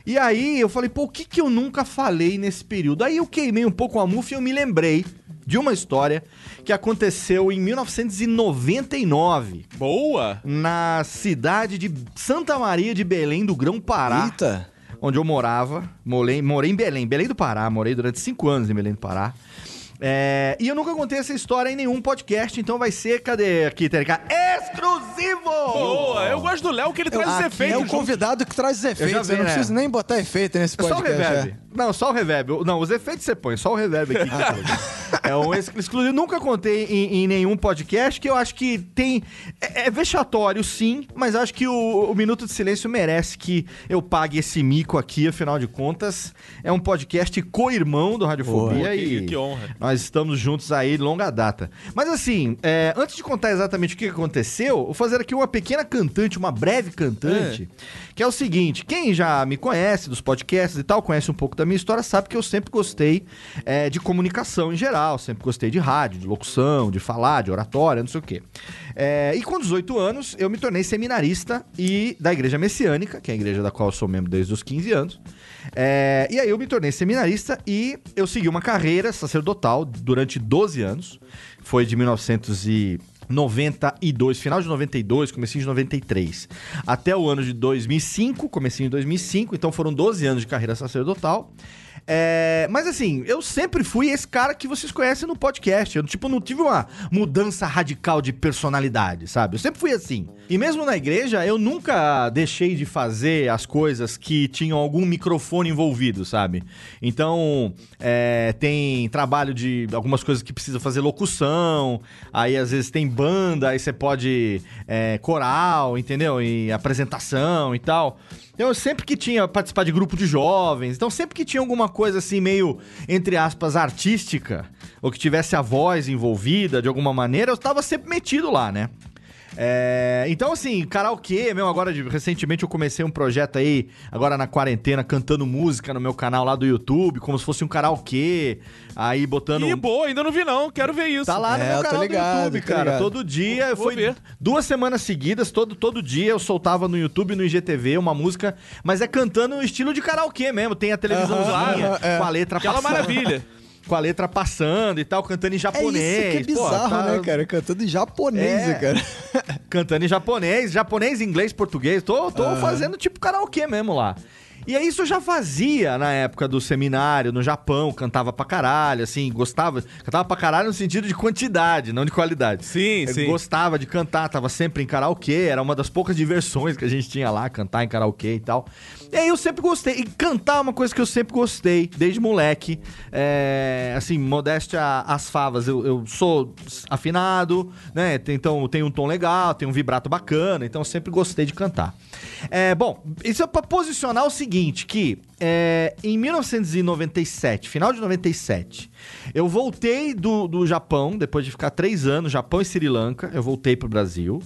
E aí eu falei, pô, o que, que eu nunca falei nesse período? Aí eu queimei um pouco a mufa e eu me lembrei de uma história que aconteceu em 1999 Boa! na cidade de Santa Maria de Belém do Grão Pará, Eita. onde eu morava. Morei, morei em Belém, Belém do Pará, morei durante cinco anos em Belém do Pará. É, e eu nunca contei essa história em nenhum podcast, então vai ser, cadê aqui, Térica? Exclusivo! Boa! Eu gosto do Léo que ele traz os efeitos. é o junto. convidado que traz os efeitos. vi, Eu, não né? preciso nem botar efeito nesse É só o podcast. reverb. é. Não, só o reverb. Não, os efeitos você põe, só o reverb aqui. é um ex- exclusivo. Nunca contei em, em nenhum podcast que eu acho que tem. É, é vexatório, sim, mas acho que o, o Minuto de Silêncio merece que eu pague esse mico aqui, afinal de contas. É um podcast co-irmão do Radiofobia que- e. que honra. Nós estamos juntos aí longa data. Mas assim, é, antes de contar exatamente o que aconteceu, vou fazer aqui uma pequena cantante, uma breve cantante, que é o seguinte: quem já me conhece dos podcasts e tal, conhece um pouco da minha história, sabe que eu sempre gostei é, de comunicação em geral, sempre gostei de rádio, de locução, de falar, de oratória, não sei o quê. É, e com 18 anos, eu me tornei seminarista e da Igreja Messiânica, que é a igreja da qual eu sou membro desde os 15 anos. É, e aí eu me tornei seminarista e eu segui uma carreira sacerdotal durante 12 anos. Foi de 1992, final de 92, comecinho de 93, até o ano de 2005, comecinho de 2005. Então foram 12 anos de carreira sacerdotal. É, mas assim, eu sempre fui esse cara que vocês conhecem no podcast. Eu, tipo, não tive uma mudança radical de personalidade, sabe? Eu sempre fui assim. E mesmo na igreja, eu nunca deixei de fazer as coisas que tinham algum microfone envolvido, sabe? Então, é, tem trabalho de algumas coisas que precisa fazer locução, aí às vezes tem banda, aí você pode é, coral, entendeu? E apresentação e tal. Então, eu sempre que tinha participar de grupo de jovens, então sempre que tinha alguma coisa assim meio, entre aspas, artística, ou que tivesse a voz envolvida de alguma maneira, eu estava sempre metido lá, né? É, então, assim, karaokê, mesmo agora, de- recentemente eu comecei um projeto aí, agora na quarentena, cantando música no meu canal lá do YouTube, como se fosse um karaokê, aí botando... Ih, boa, ainda não vi não, quero ver isso. Tá lá no É, meu eu canal ligado, do YouTube, cara. ligado. Todo dia, Vou foi ver. duas semanas seguidas, todo, todo dia eu soltava no YouTube e no IGTV uma música, mas é cantando no estilo de karaokê mesmo. Tem a televisãozinha Aham, é. com a letra Aquela passando. maravilha. Com a letra passando e tal, cantando em É japonês. isso que é Pô, bizarro, tá né, cara? Cantando em japonês, É. cara. Cantando em japonês, japonês, inglês, português. Tô, tô fazendo tipo karaokê mesmo lá. E aí isso eu já fazia na época do seminário, no Japão, cantava pra caralho, assim, gostava. Cantava pra caralho no sentido de quantidade, não de qualidade. Sim, Eu sim. gostava de cantar, tava sempre em karaokê, era uma das poucas diversões que a gente tinha lá, cantar em karaokê e tal. E aí eu sempre gostei. E cantar é uma coisa que eu sempre gostei, desde moleque. É, assim, modéstia às favas. Eu, eu sou afinado, né? Então tem um tom legal, tem um vibrato bacana, então eu sempre gostei de cantar. É, bom, isso é pra posicionar o seguinte, que é, em 1997, final de 97, eu voltei do, do Japão, depois de ficar três anos, Japão e Sri Lanka, eu voltei pro Brasil.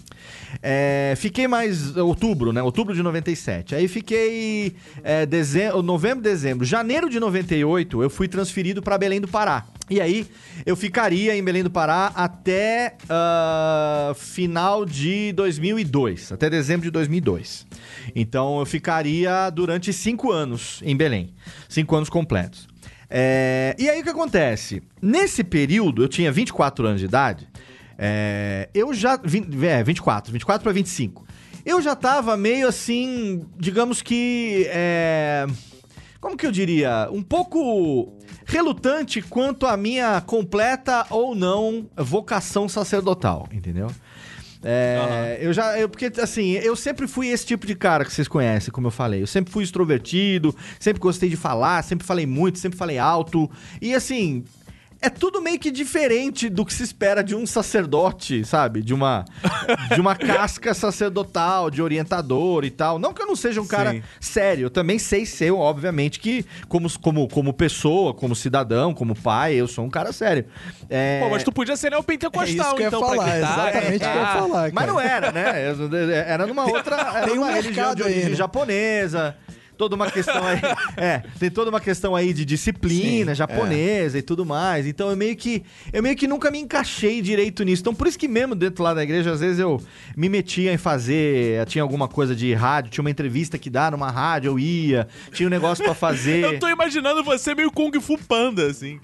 É, fiquei mais outubro, né? Outubro de 97. Aí fiquei é, dezembro, novembro, dezembro, janeiro de 98, eu fui transferido para Belém do Pará. E aí eu ficaria em Belém do Pará até ah, final de 2002, até dezembro de 2002. Então eu ficaria durante cinco anos em Belém, cinco anos completos. É, e aí o que acontece? Nesse período, eu tinha 24 anos de idade, é, eu já. vin- É, 24, 24 para 25. Eu já tava meio assim, digamos que. É, como que eu diria? Um pouco relutante quanto à minha completa ou não vocação sacerdotal, entendeu? É, Eu já. Eu, porque, assim, eu sempre fui esse tipo de cara que vocês conhecem, como eu falei. Eu sempre fui extrovertido, sempre gostei de falar, sempre falei muito, sempre falei alto. E assim. É tudo meio que diferente do que se espera de um sacerdote, sabe? De uma, de uma casca sacerdotal, de orientador e tal. Não que eu não seja um cara Sim. sério, eu também sei ser, obviamente, que como, como, como pessoa, como cidadão, como pai, eu sou um cara sério. É... Pô, mas tu podia ser É neopentecostal, eu ia então, pra falar, gritar, exatamente o que eu ia falar, Mas cara. não era, né? Era numa outra. Era Tem um uma religião mercado de aí, origem né? japonesa. Toda uma questão aí. É, tem toda uma questão aí de disciplina Sim, japonesa e tudo mais. Então eu meio que. Eu meio que nunca me encaixei direito nisso. Então por isso que mesmo dentro lá da igreja, às vezes eu me metia em fazer. Tinha alguma coisa de rádio, tinha uma entrevista que dá numa rádio, eu ia, tinha um negócio pra fazer. Eu tô imaginando você meio Kung Fu Panda, assim.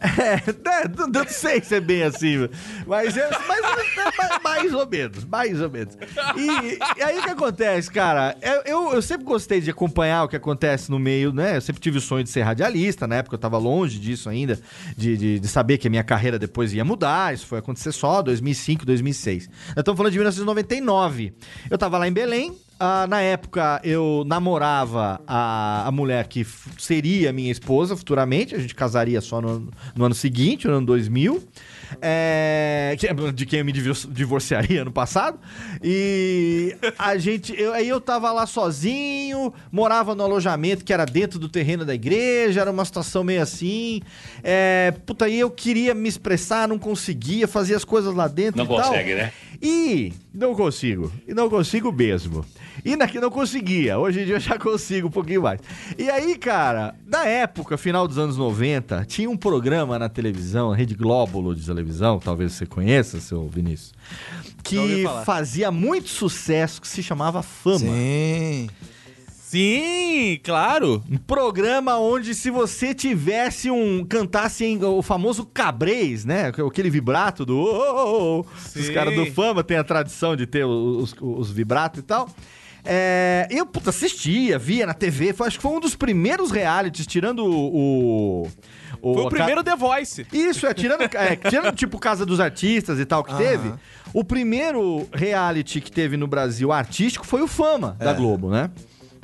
É, né, não, não sei se é bem assim, mas é, mas é mais, mais ou menos, mais ou menos. E, e aí o que acontece, cara? Eu, eu, eu sempre gostei de acompanhar o que acontece no meio, né? Eu sempre tive o sonho de ser radialista, na época eu tava longe disso ainda, de, de, de saber que a minha carreira depois ia mudar, isso foi acontecer só 2005, 2006. Nós estamos falando de 1999. Eu tava lá em Belém, ah, na época, eu namorava a, a mulher que seria minha esposa futuramente. A gente casaria só no, no ano seguinte, no ano 2000. É, de quem eu me divor- divorciaria no passado. E a gente. Eu, aí eu tava lá sozinho, morava no alojamento que era dentro do terreno da igreja, era uma situação meio assim. É, puta, aí eu queria me expressar, não conseguia, fazia as coisas lá dentro. Não e tal. consegue, né? E não consigo. E não consigo mesmo. E daqui não conseguia. Hoje em dia eu já consigo um pouquinho mais. E aí, cara, na época, final dos anos 90, tinha um programa na televisão, Rede Glóbulo de televisão, talvez você conheça, seu Vinícius, que fazia muito sucesso, que se chamava Fama. Sim. Sim, claro. Um programa onde se você tivesse um. cantasse em, o famoso cabrês, né? Aquele vibrato do. "Oh, oh, oh", Os Sim. caras do fama têm a tradição de ter os, os, os vibratos e tal. É, eu, puta, assistia, via na TV. Foi, acho que foi um dos primeiros realities, tirando o. o Foi o a ca- primeiro The Voice. isso, é, tirando, é, tirando tipo Casa dos Artistas e tal que Aham. teve, o primeiro reality que teve no Brasil artístico foi o Fama da Globo, né?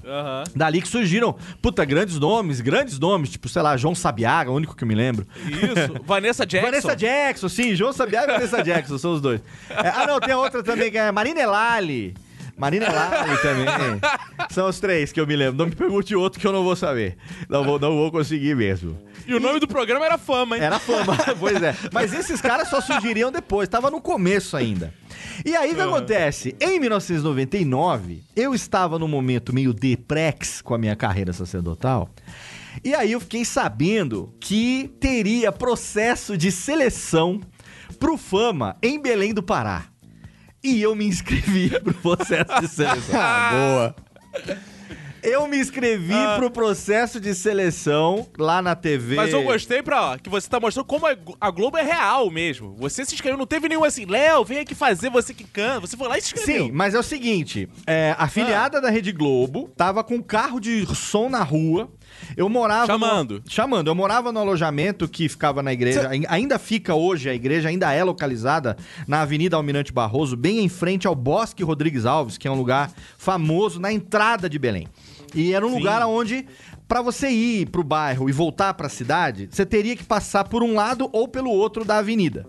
Aham. Dali que surgiram, puta, grandes nomes, grandes nomes, tipo, sei lá, João Sabiaga, o único que eu me lembro. Isso. Vanessa Jackson. Vanessa Jackson, sim, João Sabiaga e Vanessa Jackson, são os dois. É, ah, não, tem outra também que é Marina Elali. Marina Elali também. São os três que eu me lembro. Não me pergunte outro que eu não vou saber. Não vou, não vou conseguir mesmo. E o nome do programa era Fama, hein? Era fama, pois é. Mas esses caras só surgiriam depois, tava no começo ainda. E aí o que acontece? Em 1999, eu estava num momento meio deprex com a minha carreira sacerdotal. E aí eu fiquei sabendo que teria processo de seleção pro Fama em Belém do Pará. E eu me inscrevi pro processo de seleção. Ah, boa. Eu me inscrevi Ah. pro processo de seleção lá na TV. Mas eu gostei pra, ó, que você tá mostrando como a a Globo é real mesmo. Você se inscreveu, não teve nenhum assim, Léo, vem aqui fazer, você que canta. Você foi lá e se inscreveu. Sim, mas é o seguinte: é, a afiliada da Rede Globo tava com um carro de som na rua. Eu morava. Chamando. No, chamando. Eu morava no alojamento que ficava na igreja. ai- Ainda fica hoje, a igreja ainda é localizada na Avenida Almirante Barroso, bem em frente ao Bosque Rodrigues Alves, que é um lugar famoso na entrada de Belém. E era um Sim. lugar onde. Pra você ir pro bairro e voltar pra cidade, você teria que passar por um lado ou pelo outro da avenida.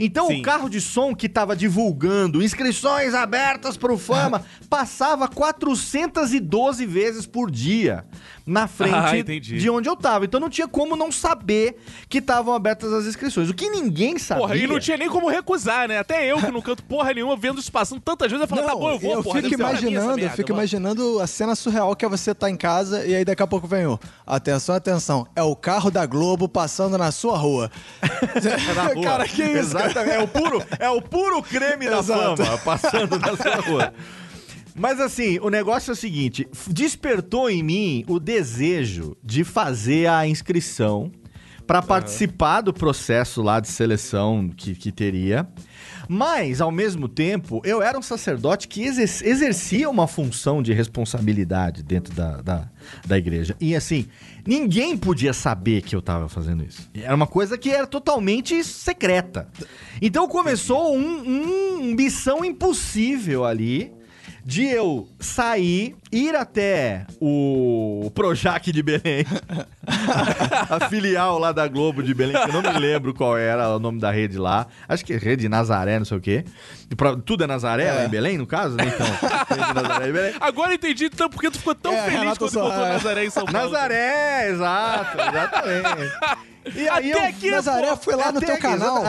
Então Sim. o carro de som que tava divulgando inscrições abertas pro Fama passava 412 vezes por dia na Ah, frente entendi. de onde eu tava. Então não tinha como não saber que estavam abertas as inscrições. O que ninguém sabia. Porra, e não tinha nem como recusar, né? Até eu que não canto porra nenhuma, vendo isso passando tantas vezes, eu falo, Não, tá bom, eu vou, eu porra. fico imaginando, eu merda, fico mano. imaginando a cena surreal que é você tá em casa e aí daqui a pouco vem o atenção, atenção, é o carro da Globo passando na sua rua. Na rua. cara, que isso? cara? Exatamente. É o puro, é o puro creme da Exato. fama passando na sua rua. Mas assim, o negócio é o seguinte: despertou em mim o desejo de fazer a inscrição para participar do processo lá de seleção que, que teria. Mas, ao mesmo tempo, eu era um sacerdote que exer- exercia uma função de responsabilidade dentro da, da, da igreja. E assim, ninguém podia saber que eu tava fazendo isso. Era uma coisa que era totalmente secreta. Então começou um, um missão impossível ali de eu sair, ir até o Projac de Belém, a filial lá da Globo de Belém, que eu não me lembro qual era o nome da rede lá. Acho que é Rede Nazaré, não sei o quê. Pra- Tudo é Nazaré lá em Belém, no caso, né? Então, Rede Nazaré em Belém. Agora entendi então porque tu ficou tão É, feliz Renato quando só- botou é. Nazaré em São Paulo. Nazaré, exato, exatamente. E aí Até eu, aqui, Nazaré pô. foi lá no teu aqui, canal.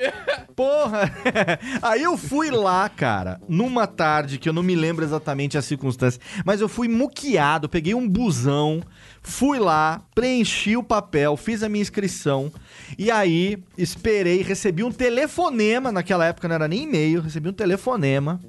A- Porra! Aí eu fui lá, cara, numa tarde que eu não me lembro exatamente as circunstâncias, mas eu fui muqueado, peguei um busão, fui lá, preenchi o papel, fiz a minha inscrição e aí esperei, recebi um telefonema, naquela época não era nem e-mail, recebi um telefonema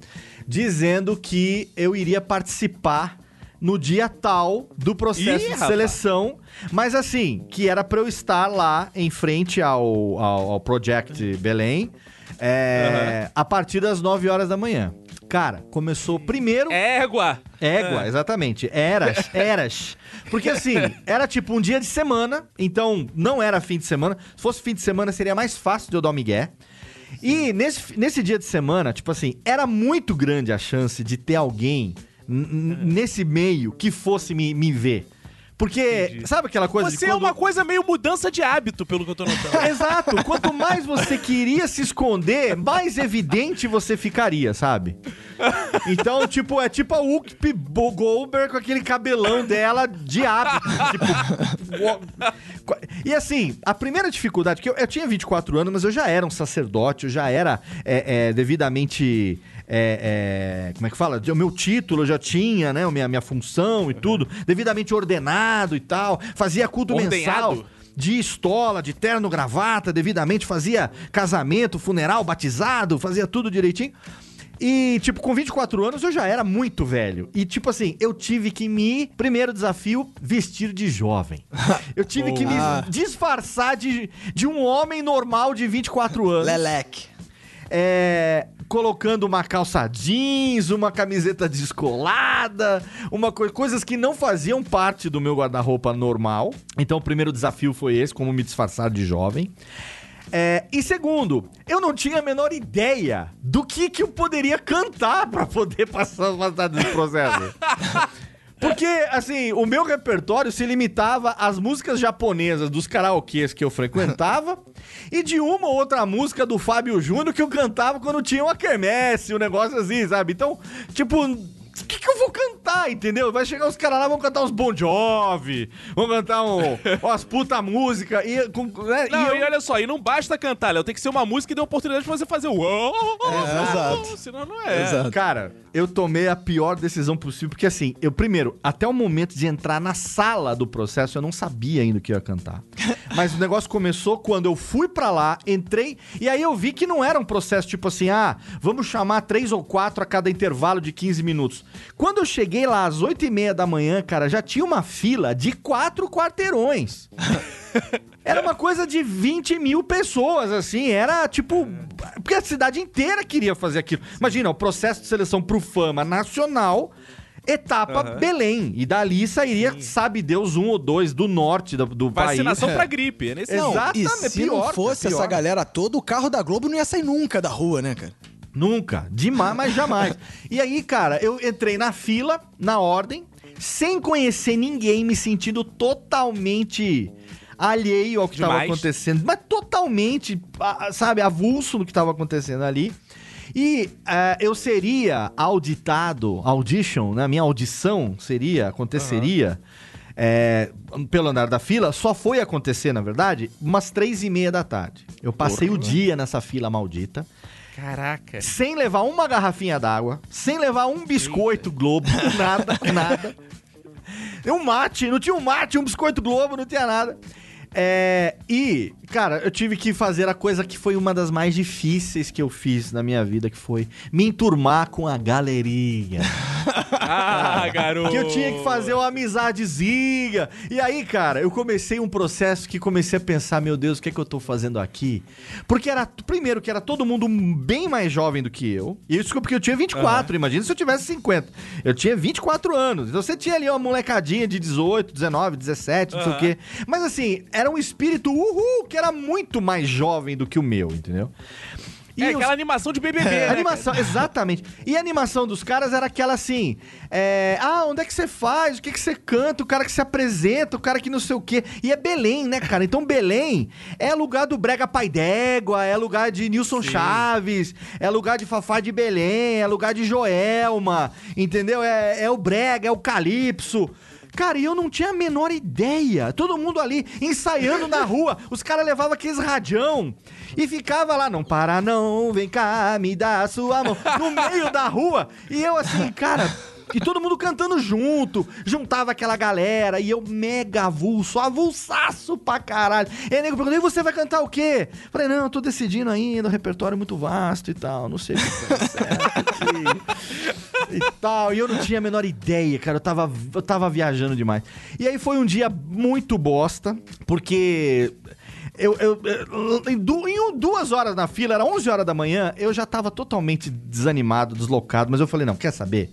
dizendo que eu iria participar no dia tal do processo Ih, de rapaz. seleção, mas assim, que era pra eu estar lá em frente ao, ao, ao Project Belém é, a partir das 9 horas da manhã. Cara, começou primeiro. Égua. Égua, exatamente. Eras, eras. Porque assim, era tipo um dia de semana, então não era fim de semana. Se fosse fim de semana, seria mais fácil de eu dar o migué. E nesse, nesse dia de semana, tipo assim, era muito grande a chance de ter alguém nesse meio que fosse me, me ver. Porque, Entendi. sabe aquela coisa Você de é quando... uma coisa meio mudança de hábito, pelo que eu tô notando. Exato. Quanto mais você queria se esconder, mais evidente você ficaria, sabe? Então, tipo, é tipo a Whoopi Goldberg com aquele cabelão dela de hábito. tipo... E assim, a primeira dificuldade, que eu, eu tinha 24 anos, mas eu já era um sacerdote, eu já era é, é, devidamente... é, é, como é que fala? O meu título eu já tinha, né? A minha, minha função e tudo. Devidamente ordenado e tal. Fazia culto Ordenhado? mensal de estola, de terno, gravata, devidamente, fazia casamento, funeral, batizado, fazia tudo direitinho. E, tipo, com 24 anos eu já era muito velho. E, tipo assim, eu tive que me. Primeiro desafio, vestir de jovem. Eu tive que me disfarçar de, de um homem normal de 24 anos. Leleque. É, colocando uma calça jeans, uma camiseta descolada, uma co- coisas que não faziam parte do meu guarda-roupa normal. Então o primeiro desafio foi esse, como me disfarçar de jovem. É, e segundo, eu não tinha a menor ideia do que, que eu poderia cantar pra poder passar, passar desse processo. Porque, assim, o meu repertório se limitava às músicas japonesas dos karaokês que eu frequentava e de uma ou outra música do Fábio Júnior que eu cantava quando tinha uma quermesse, um negócio assim, sabe? Então, tipo, o que, que eu vou entendeu? Vai chegar os caras lá, vão cantar uns Bon Jovi, vão cantar um, umas puta música. E, com, né, Não, e eu- e olha só, e não basta cantar, Léo. Tem que ser uma música que dê oportunidade pra você fazer o. É, exato. Senão não é. Exato. Cara, eu tomei a pior decisão possível, porque assim, eu primeiro, até o momento de entrar na sala do processo, eu não sabia ainda o que ia cantar. Mas o negócio começou quando eu fui pra lá, entrei, e aí eu vi que não era um processo tipo assim, ah, vamos chamar três ou quatro a cada intervalo de 15 minutos. Quando eu cheguei lá às oito e meia da manhã, cara, já tinha uma fila de quatro quarteirões. Era uma coisa de 20 mil pessoas, assim, era tipo. Porque a cidade inteira queria fazer aquilo. Imagina, o processo de seleção pro Fama Nacional, etapa Aham. Belém. E dali sairia, sabe Deus, um ou dois do norte do, do país. Vacinação É. pra gripe. É nesse Não, Exatamente, e se pior, não fosse pior. essa galera toda, o carro da Globo não ia sair nunca da rua, né, cara? Nunca. Demais, mas jamais. e aí, cara, eu entrei na fila, na ordem, sem conhecer ninguém, me sentindo totalmente alheio ao que estava acontecendo. Mas totalmente, sabe, avulso do que estava acontecendo ali. E eh, eu seria auditado, audition, né? Minha audição seria, aconteceria eh, pelo andar da fila. Só foi acontecer, na verdade, umas três e meia da tarde. Eu passei o dia nessa fila maldita Caraca. sem levar uma garrafinha d'água, sem levar um biscoito Globo, nada, nada. Um mate, não tinha um mate, um biscoito Globo, não tinha nada. É, e, cara, eu tive que fazer a coisa que foi uma das mais difíceis que eu fiz na minha vida, que foi me enturmar com a galeria. Ah, garoto. Que eu tinha que fazer uma amizadezinha. E aí, cara, eu comecei um processo que comecei a pensar, meu Deus, o que é que eu tô fazendo aqui? Porque era, primeiro, que era todo mundo bem mais jovem do que eu. E isso porque eu tinha 24, imagina se eu tivesse 50. Eu tinha 24 anos. Então você tinha ali uma molecadinha de 18, 19, 17, não sei o quê. Mas assim, era um espírito uhul, que era muito mais jovem do que o meu, entendeu? E É os- aquela animação de BBB, a né, animação, exatamente. E a animação dos caras era aquela assim: é, ah, onde é que você faz? O que, que você canta? O cara que se apresenta, o cara que não sei o quê. E é Belém, né, cara? Então Belém é lugar do Brega Pai d'Égua, é lugar de Nilson Chaves, é lugar de Fafá de Belém, é lugar de Joelma, entendeu? É, é o Brega, é o Calypso. Cara, e eu não tinha a menor ideia. Todo mundo ali ensaiando na rua. Os caras levavam aqueles radião e ficava lá, não para não, vem cá, me dá a sua mão, no meio da rua. E eu assim, cara, e todo mundo cantando junto, juntava aquela galera, e eu mega avulso, avulsaço pra caralho. E aí nego perguntou, e você vai cantar o quê? Falei, não, eu tô decidindo ainda, o repertório é muito vasto e tal, não sei o que e tal. E eu não tinha a menor ideia, cara. Eu tava, eu tava viajando demais. E aí foi um dia muito bosta, porque. Eu, eu, eu- em, du- em duas horas na fila, era 11 horas da manhã, eu já tava totalmente desanimado, deslocado, mas eu falei, não, quer saber?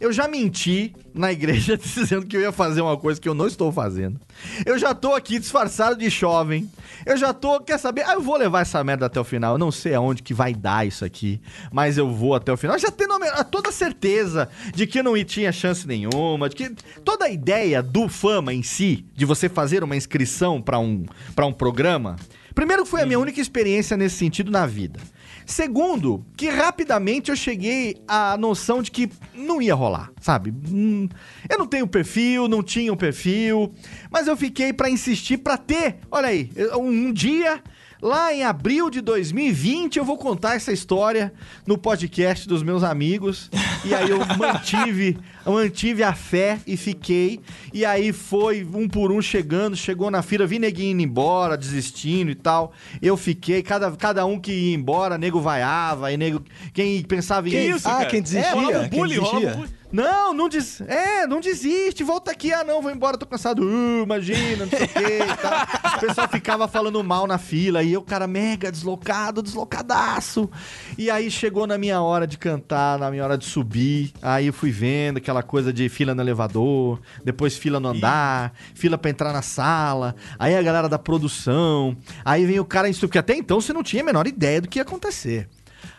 Eu já menti na igreja dizendo que eu ia fazer uma coisa que eu não estou fazendo. Eu já tô aqui disfarçado de jovem. Eu já tô, quer saber? Ah, eu vou levar essa merda até o final. Eu não sei aonde que vai dar isso aqui, mas eu vou até o final. Já tendo a toda a certeza de que eu não tinha chance nenhuma, de que toda a ideia do fama em si, de você fazer uma inscrição pra um, pra um programa, primeiro foi a minha única experiência nesse sentido na vida. Segundo, que rapidamente eu cheguei à noção de que não ia rolar, sabe? Hum, eu não tenho perfil, não tinha um perfil, mas eu fiquei pra insistir pra ter. Olha aí, um dia Lá em abril de 2020 eu vou contar essa história no podcast dos meus amigos. E aí eu mantive, eu mantive a fé e fiquei. E aí foi um por um chegando, chegou na fila, vi neguinho indo embora, desistindo e tal. Eu fiquei, cada, cada um que ia embora, nego vaiava, e nego. Quem pensava em Que isso, Ah, cara? quem desistia, rolava quem bullying, rolava desistia. bullying. Não, não des... É, não desiste, volta aqui. Ah, não, vou embora, tô cansado. Uh, imagina, não sei o que e tal. O pessoal ficava falando mal na fila e eu, cara, mega deslocado, deslocadaço. E aí chegou na minha hora de cantar, na minha hora de subir. Aí eu fui vendo aquela coisa de fila no elevador, depois fila no andar, fila pra entrar na sala. Aí a galera da produção. Aí vem o cara instru... Porque até então você não tinha a menor ideia do que ia acontecer.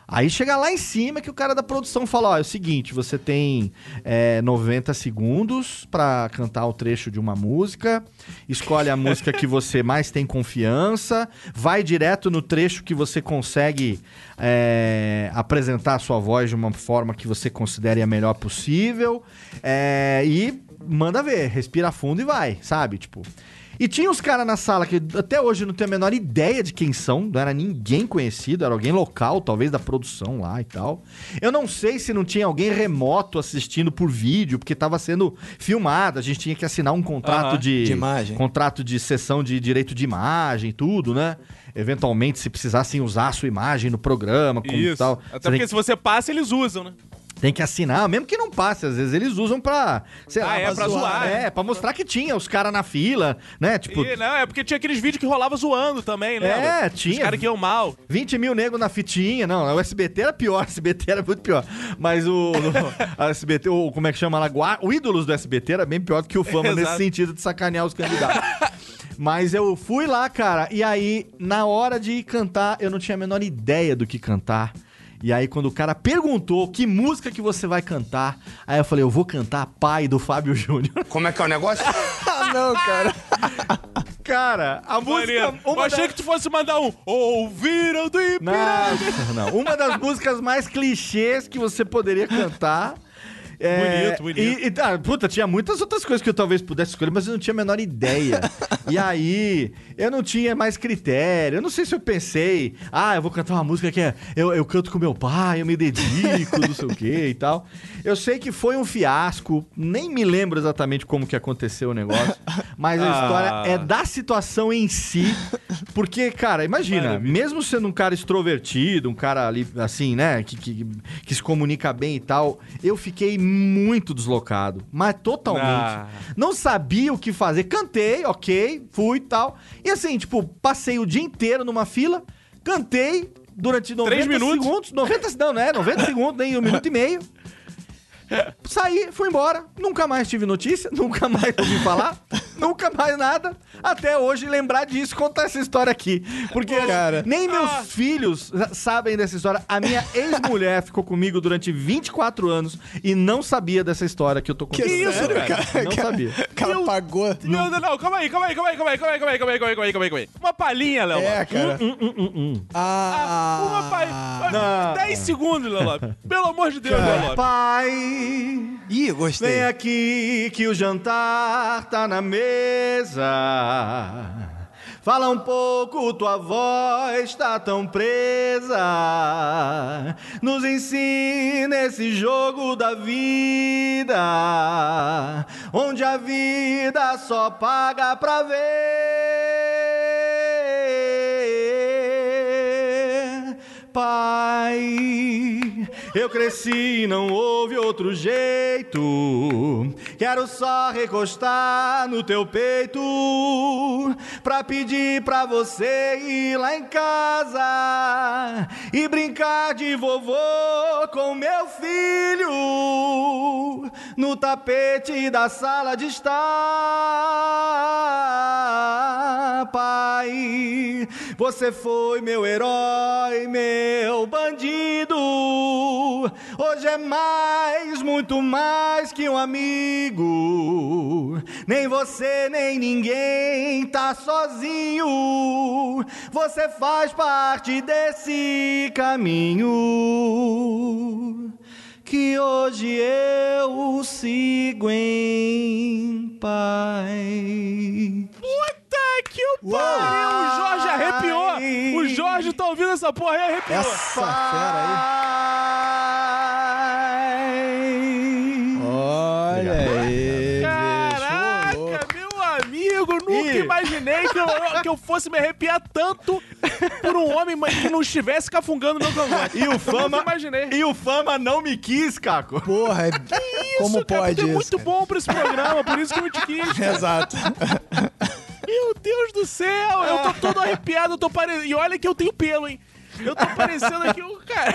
Aí chega lá em cima que o cara da produção fala: ó, é o seguinte, você tem é, 90 segundos pra cantar o trecho de uma música, escolhe a música que você mais tem confiança, vai direto no trecho que você consegue é, apresentar a sua voz de uma forma que você considere a melhor possível é, e manda ver, respira fundo e vai, sabe? Tipo. E tinha uns caras na sala que até hoje não tenho a menor ideia de quem são, não era ninguém conhecido, era alguém local, talvez da produção lá e tal. Eu não sei se não tinha alguém remoto assistindo por vídeo, porque tava sendo filmado, a gente tinha que assinar um contrato Aham. de, De imagem. contrato de sessão de direito de imagem, tudo, né? Eventualmente, se precisassem usar a sua imagem no programa, como Isso. tal. Até você tem, porque se você passa, eles usam, né? Tem que assinar, mesmo que não passe, às vezes eles usam pra, sei Ah, lá, é, pra zoar. É, pra mostrar que tinha os caras na fila, né? Tipo, E, não, é porque tinha aqueles vídeos que rolava zoando também, né? É, Os tinha. caras que iam mal. 20 mil nego na fitinha. Não, o SBT era pior, o SBT era muito pior. Mas o, o SBT, o, como é que chama lá? O ídolos do SBT era bem pior do que o Fama nesse sentido de sacanear os candidatos. Mas eu fui lá, cara, e aí, na hora de cantar, eu não tinha a menor ideia do que cantar. E aí, quando o cara perguntou que música que você vai cantar, aí eu falei, eu vou cantar Pai do Fábio Júnior. Como é que é o negócio? Ah, não, cara. Cara, a música. Maneiro. Eu Uma achei da- que tu fosse mandar um Ouviram do Ipiranga. Não, não. Uma das músicas mais clichês que você poderia cantar. É, Bonito, bonito. E, e, ah, puta, tinha muitas outras coisas que eu talvez pudesse escolher, mas eu não tinha a menor ideia. e aí, eu não tinha mais critério. Eu não sei se eu pensei, ah, eu vou cantar uma música que é, eu, eu canto com meu pai, eu me dedico, não sei o que e tal. Eu sei que foi um fiasco, nem me lembro exatamente como que aconteceu o negócio, mas a Ah. história é da situação em si. Porque, cara, imagina, Maravilha. mesmo sendo um cara extrovertido, um cara ali, assim, né, que, que, que se comunica bem e tal, eu fiquei muito deslocado. Mas totalmente. Ah. Não sabia o que fazer. Cantei, ok, fui e tal. E assim, tipo, passei o dia inteiro numa fila, cantei durante 90 Três minutos? segundos. 90, não, não é, 90 segundos, nem um minuto e meio. Saí, fui embora, nunca mais tive notícia, nunca mais ouvi falar, nunca mais nada. Até hoje lembrar disso, contar essa história aqui. Porque Cara. nem meus Ah. filhos sabem dessa história. A minha ex-mulher ficou comigo durante 24 anos e não sabia dessa história que eu tô contando. Que isso, sério, cara? Não sabia. O cara Meu pagou. Não, não, não, calma aí, calma aí, calma aí, calma aí, calma aí, calma aí, calma aí, calma aí, calma aí, calma aí. Uma palhinha, Léo. É, cara. Hum, hum, hum, hum. Ah, Uma palhinha. Não. 10 segundos, Léo. Pelo amor de Deus, Léo Lopes. Ih, gostei. Vem aqui que o jantar tá na mesa. Fala um pouco, tua voz tá tão presa. Nos ensina esse jogo da vida, onde a vida só paga pra ver. Pai, eu cresci e não houve outro jeito. Quero só recostar no teu peito pra pedir pra você ir lá em casa e brincar de vovô com meu filho no tapete da sala de estar, pai. Você foi meu herói, meu bandido. Hoje é mais, muito mais que um amigo. Nem você, nem ninguém tá sozinho. Você faz parte desse caminho que hoje eu sigo em paz. Puta que o pariu! O Jorge arrepiou! O Jorge tá ouvindo essa porra aí, arrepiou! Essa fera aí. Olha aí. Caraca, meu amigo, nunca Ih. imaginei que eu, que eu fosse me arrepiar tanto por um homem que não estivesse cafungando meu cangote. E o Fama, Nunca imaginei. e o Fama não me quis, Caco. Porra, é... como Isso, cara, pode tu é isso? muito bom pra esse programa, por isso que eu te quis. Exato. Meu Deus do céu, eu tô todo arrepiado, eu tô parecendo... E olha que eu tenho pelo, hein? Eu tô parecendo aqui, um cara,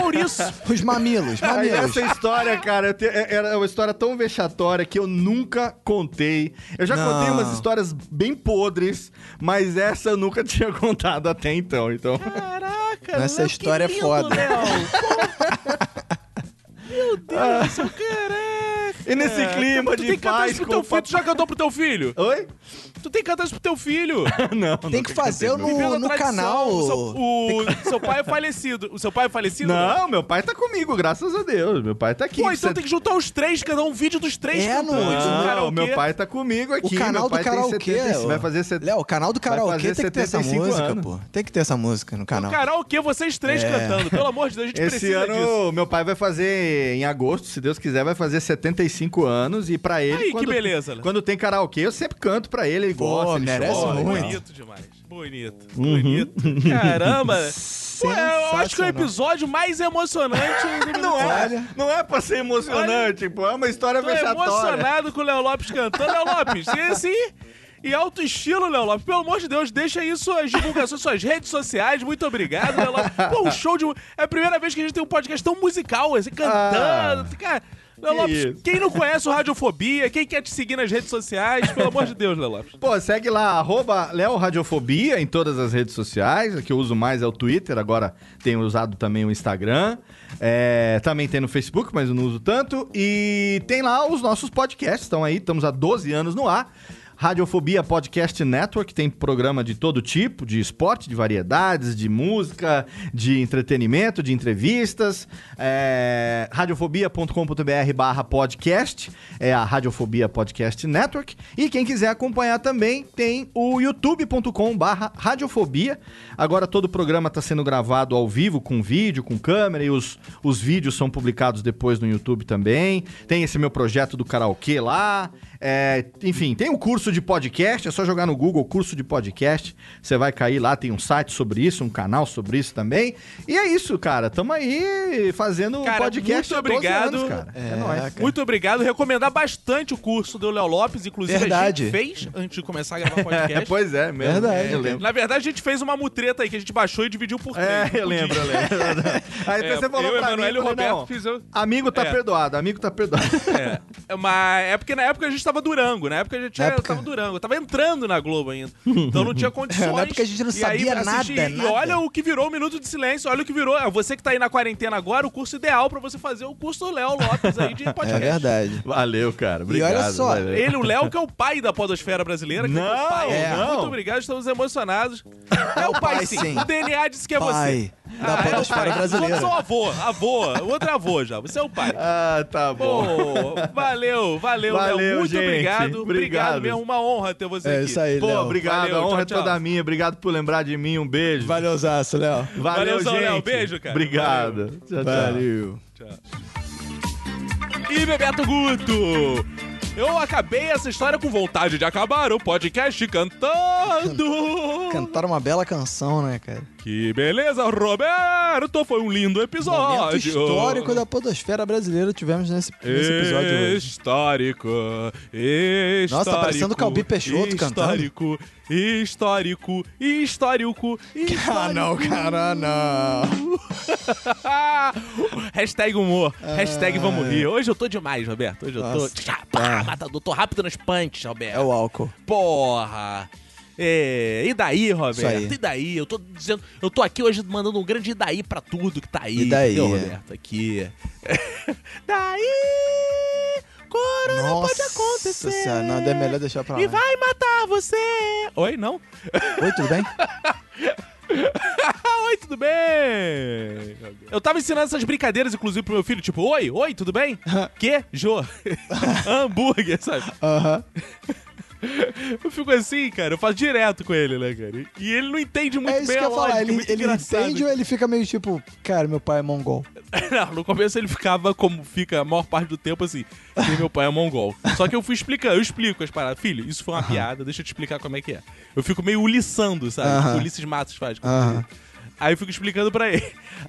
um ouriço. Os mamilos, Aí mamilos. essa história, cara, te- é- era uma história tão vexatória que eu nunca contei. Eu já Não. contei umas histórias bem podres, mas essa eu nunca tinha contado até então. Então, Caraca, Essa Léo, história que é lindo, foda. Léo. Meu Deus do céu, caraca. E nesse clima tu de tem que cantar paz isso pro com teu o filho. Tu já cantou pro teu filho? Oi? Tu tem que cantar isso pro teu filho. não, Tem que fazer no, Vivendo a no tradição. canal. O seu, o seu pai é falecido. O seu pai é falecido? Não, meu pai tá comigo, graças a Deus. Meu pai tá aqui. Pô, então Você- tem que juntar os três, cada um vídeo dos três É, cantando. no- Não, karaokê. meu pai tá comigo aqui. O canal meu pai do karaokê. Tem 70, vai fazer 70. Léo, o canal do Vai karaokê fazer tem que ter essa 75 música, anos. pô. Tem que ter essa música no No canal. karaokê, vocês três É. cantando. Pelo amor de Deus, a gente Esse precisa ano, disso. meu pai vai fazer em agosto, se Deus quiser, vai fazer 75 anos. E pra ele. Aí, que quando, beleza, Léo. Quando tem karaokê, eu sempre canto pra ele. Ele gosta, ele merece chora. muito. Bonito demais. Bonito. Bonito. Caramba. Pô, eu acho que é o episódio mais emocionante Não é, Olha. não é pra ser emocionante, pô. É uma história Tô vexatória. emocionado com o Léo Lopes cantando. Léo Lopes, e esse... E alto estilo, Léo Lopes. Pelo amor de Deus, deixa aí suas divulgações, suas redes sociais. Muito obrigado, Léo Lopes. Pô, um show de... É a primeira vez que a gente tem um podcast tão musical, assim, cantando. Cara, Léo Lopes, quem não conhece o Radiofobia, quem quer te seguir nas redes sociais, pelo amor de Deus, Léo Lopes. Pô, segue lá, arroba Léo Radiofobia em todas as redes sociais. O que eu uso mais é o Twitter, agora tenho usado também o Instagram. É, também tem no Facebook, mas eu não uso tanto. E tem lá os nossos podcasts, estão aí, estamos há 12 anos no ar. Radiofobia Podcast Network tem programa de todo tipo, de esporte, de variedades, de música, de entretenimento, de entrevistas. É, radiofobia.com.br barra podcast é a Radiofobia Podcast Network. E quem quiser acompanhar também tem o youtube.com barra radiofobia. Agora todo o programa está sendo gravado ao vivo, com vídeo, com câmera, e os, os vídeos são publicados depois no YouTube também. Tem esse meu projeto do karaokê lá. É, enfim, tem um curso de podcast, é só jogar no Google curso de podcast. Você vai cair lá, tem um site sobre isso, um canal sobre isso também. E é isso, cara. Tamo aí fazendo Cara, podcast muito há 12 obrigado. anos, cara. É, É, nóis. cara. Muito obrigado. Recomendar bastante o curso do Léo Lopes, inclusive Verdade. a gente fez antes de começar a gravar o podcast. pois é, mesmo. Verdade. Eu lembro. Na verdade, a gente fez uma mutreta aí que a gente baixou e dividiu por três. É, eu lembro, eu lembro. Aí É, você falou eu, pra mim, Emanuele e o falei, Roberto não, fizemos. amigo tá É. perdoado, amigo tá perdoado. É. Mas é porque na época a gente tava Durango, na época a gente época- tava Durango, eu tava entrando na Globo ainda. Então não tinha condições. Na época a gente não E aí sabia assisti- nada, E nada. olha o que virou o Minuto de Silêncio, olha o que virou. Ah, Você que tá aí na quarentena agora, o curso ideal pra você fazer o curso do Léo Lopes aí de É podcast. verdade. Valeu, cara. E Obrigado. olha só, valeu. Ele, o Léo, que é o pai da podosfera brasileira. Que é Não, o pai. é. Muito não. obrigado, estamos emocionados. É o pai, pai, sim. sim. O DNA disse que é Pai você. Da Ah, é podosfera pai. brasileira. São avô, avô. Outro é avô já. Você é o pai. Ah, tá bom. Pô, valeu, valeu, Valeu, Léo. Muito gente. obrigado. Obrigado Obrigado. mesmo, uma honra ter você É aqui. isso aí, Pô, Léo. obrigado. Valeu, a honra tchau, é toda tchau. minha. Obrigado por lembrar de mim. Um beijo. Valeuzaço, Léo. Valeu, Valeuzão, gente. Léo. Beijo, cara. Obrigado. Tchau, tchau. Valeu. E Bebeto Guto. Eu acabei essa história com vontade de acabar o podcast cantando. Cantaram uma bela canção, né, cara? Que beleza, Roberto! Foi um lindo episódio. Momento histórico da podosfera brasileira tivemos nesse, nesse episódio hoje. Histórico, histórico. Nossa, tá parecendo o Calbi Peixoto cantando. Histórico, histórico, histórico, histórico. Ah, não, cara, não. Hashtag humor, hashtag vamos rir. Hoje eu tô demais, Roberto. Hoje eu tô. Tchá, pá, matador, tô rápido nos punches, Roberto. É o álcool. Porra! É, e daí, Roberto? E daí? Eu tô dizendo, eu tô aqui hoje mandando um grande e daí pra tudo que tá aí. E daí, entendeu, é. Roberto? Aqui. daí! Corona Nossa pode acontecer. senhora, não, é melhor deixar pra lá. E vai matar você! Oi, não? Oi, tudo bem? oi, tudo bem? Eu tava ensinando essas brincadeiras, inclusive, pro meu filho, tipo, oi, oi, tudo bem? que? Jô. Hambúrguer, sabe? Aham. Eu fico assim, cara, eu faço direto com ele, né, cara? E ele não entende muito É isso bem que eu ia falar. lógica, Ele, muito ele engraçado. entende ou ele fica meio tipo, cara, meu pai é mongol. Não, no começo ele ficava como fica a maior parte do tempo assim, que meu pai é mongol. Só que eu fui explicando, eu explico as paradas. Filho, isso foi uma piada, deixa eu te explicar como é que é. Eu fico meio uliçando, sabe? Aham. Tipo, Ulisses Matos faz. com Aham. ele. Aí eu fico explicando pra ele.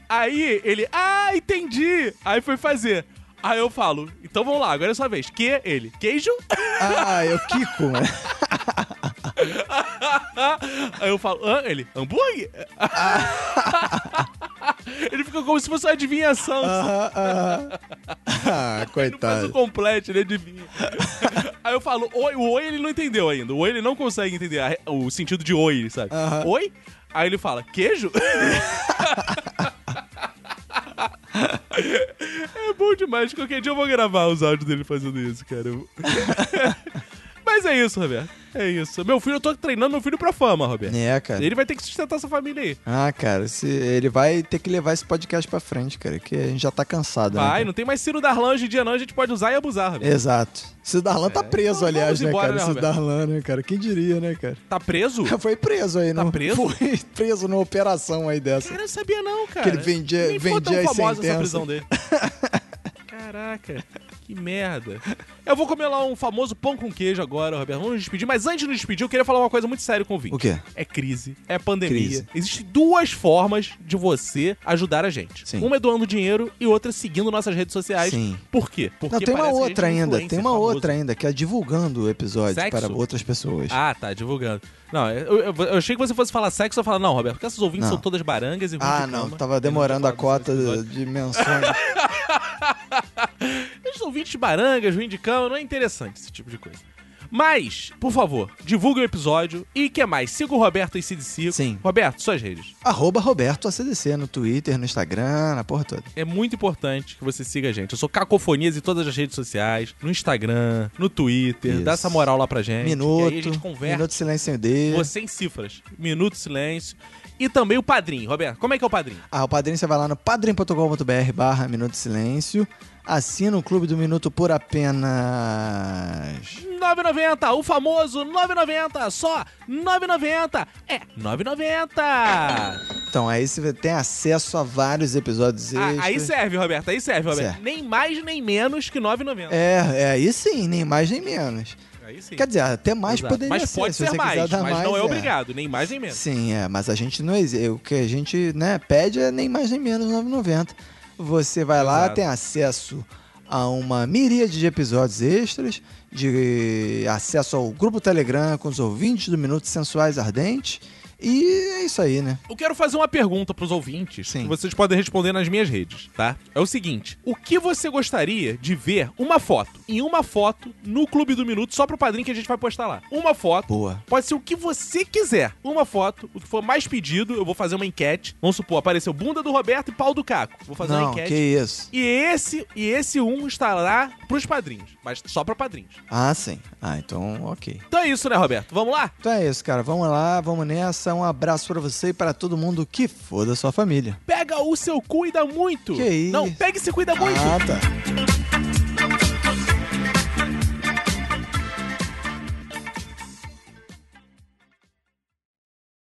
Aí ele, ah, entendi. Aí foi fazer. Aí eu falo, então vamos lá, agora é sua vez. Que ele? Queijo? Ah, eu Kiko, né? Aí eu falo, hã? Ele, hambúrguer? ele fica como se fosse uma adivinhação. Aham, aham. Ah, Ele não faz o coitado. completo, ele adivinha. Aí eu falo, oi, o oi ele não entendeu ainda. O oi ele não consegue entender a o sentido de oi, sabe? Oi? Aí ele fala, queijo? É bom demais. Qualquer dia eu vou gravar os áudios dele fazendo isso, cara. Mas é isso, Roberto. É isso. Meu filho, eu tô treinando meu filho pra fama, Roberto. É, cara. Ele vai ter que sustentar essa família aí. Ah, cara, se, ele vai ter que levar esse podcast pra frente, cara, que a gente já tá cansado, né? Vai, cara? não tem mais Ciro Darlan hoje em dia, não. A gente pode usar e abusar, Roberto. Exato. Ciro Darlan tá preso, Então, aliás, vamos né, embora, cara? né, Ciro? Darlan, né, cara? Quem diria, né, cara? Tá preso? Foi preso aí, Tá não? preso? Foi preso numa operação aí dessa. Cara, eu não sabia não, cara. Que ele vendia- Nem vendia as famosa essa sentenças. prisão dele. Caraca, que merda. Eu vou comer lá um famoso pão com queijo agora, Roberto. Vamos nos despedir. Mas antes de nos despedir, eu queria falar uma coisa muito séria com o Vinte. O quê? É crise, é pandemia. Crise. Existem duas formas de você ajudar a gente. Sim. Uma é doando dinheiro e outra é seguindo nossas redes sociais. Sim. Por quê? Porque Não, tem uma outra é ainda, tem uma famoso. outra ainda, que é divulgando o episódio Sexo? para outras pessoas. Ah, tá, divulgando. Não, eu, eu- eu achei que você fosse falar sexo, eu falar, não, Roberto, porque essas ouvintes Não. são todas barangas e Ah, não, cama. tava demorando a cota de menções. Esses ouvintes barangas, ruim de cama, não é interessante esse tipo de coisa. Mas, por favor, divulgue o episódio e que mais? Siga o Roberto e CDC. Sim. Roberto, suas redes. Arroba Roberto ACDC no Twitter, no Instagram, na porra toda. É muito importante que você siga a gente. Eu sou Cacofonias em todas as redes sociais, no Instagram, no Twitter. Isso. Dá essa moral lá pra gente. Minuto, E aí a gente conversa. Minuto Silêncio D. Você em cifras. Minuto de silêncio. E também o padrinho. Roberto, como é que é o padrinho? Ah, o padrinho você vai lá no padrim.com.br barra Minuto de Silêncio. Assina o Clube do Minuto por apenas... 9,90, o famoso 9,90, só 9,90, é 9,90. Então, aí você tem acesso a vários episódios Ah, extras. aí serve, Roberto, aí serve, Roberto. Serve. Nem mais nem menos que 9,90. É, é, aí sim, nem mais nem menos. Aí sim. Quer dizer, até mais Exato. poderia Mas ser. pode se ser mais, mas mais, não é, obrigado, nem mais nem menos. Sim, é, mas a gente não exige. O que a gente né, pede é nem mais nem menos 9,90. Você vai lá, Exato. tem acesso a uma miríade de episódios extras, de acesso ao grupo Telegram com os ouvintes do Minuto Sensuais Ardentes. E é isso aí, né? Eu quero fazer uma pergunta pros ouvintes, Sim. que vocês podem responder nas minhas redes, tá? É o seguinte: o que você gostaria de ver uma foto, em uma foto, no Clube do Minuto, só pro padrinho que a gente vai postar lá? Uma foto. Boa. Pode ser o que você quiser. Uma foto, o que for mais pedido, eu vou fazer uma enquete. Vamos supor, apareceu bunda do Roberto e pau do Caco. Vou fazer uma Não, enquete. que isso. E esse, e esse um estará pros padrinhos, mas só pra padrinhos. Ah, sim. Ah, então, ok. Então é isso, né, Roberto? Vamos lá? Então é isso, cara. Vamos lá, vamos nessa. Um abraço pra você e para todo mundo que for da sua família. Pega o seu cuida muito. Que isso? Não, pega e se cuida muito. Ah, tá.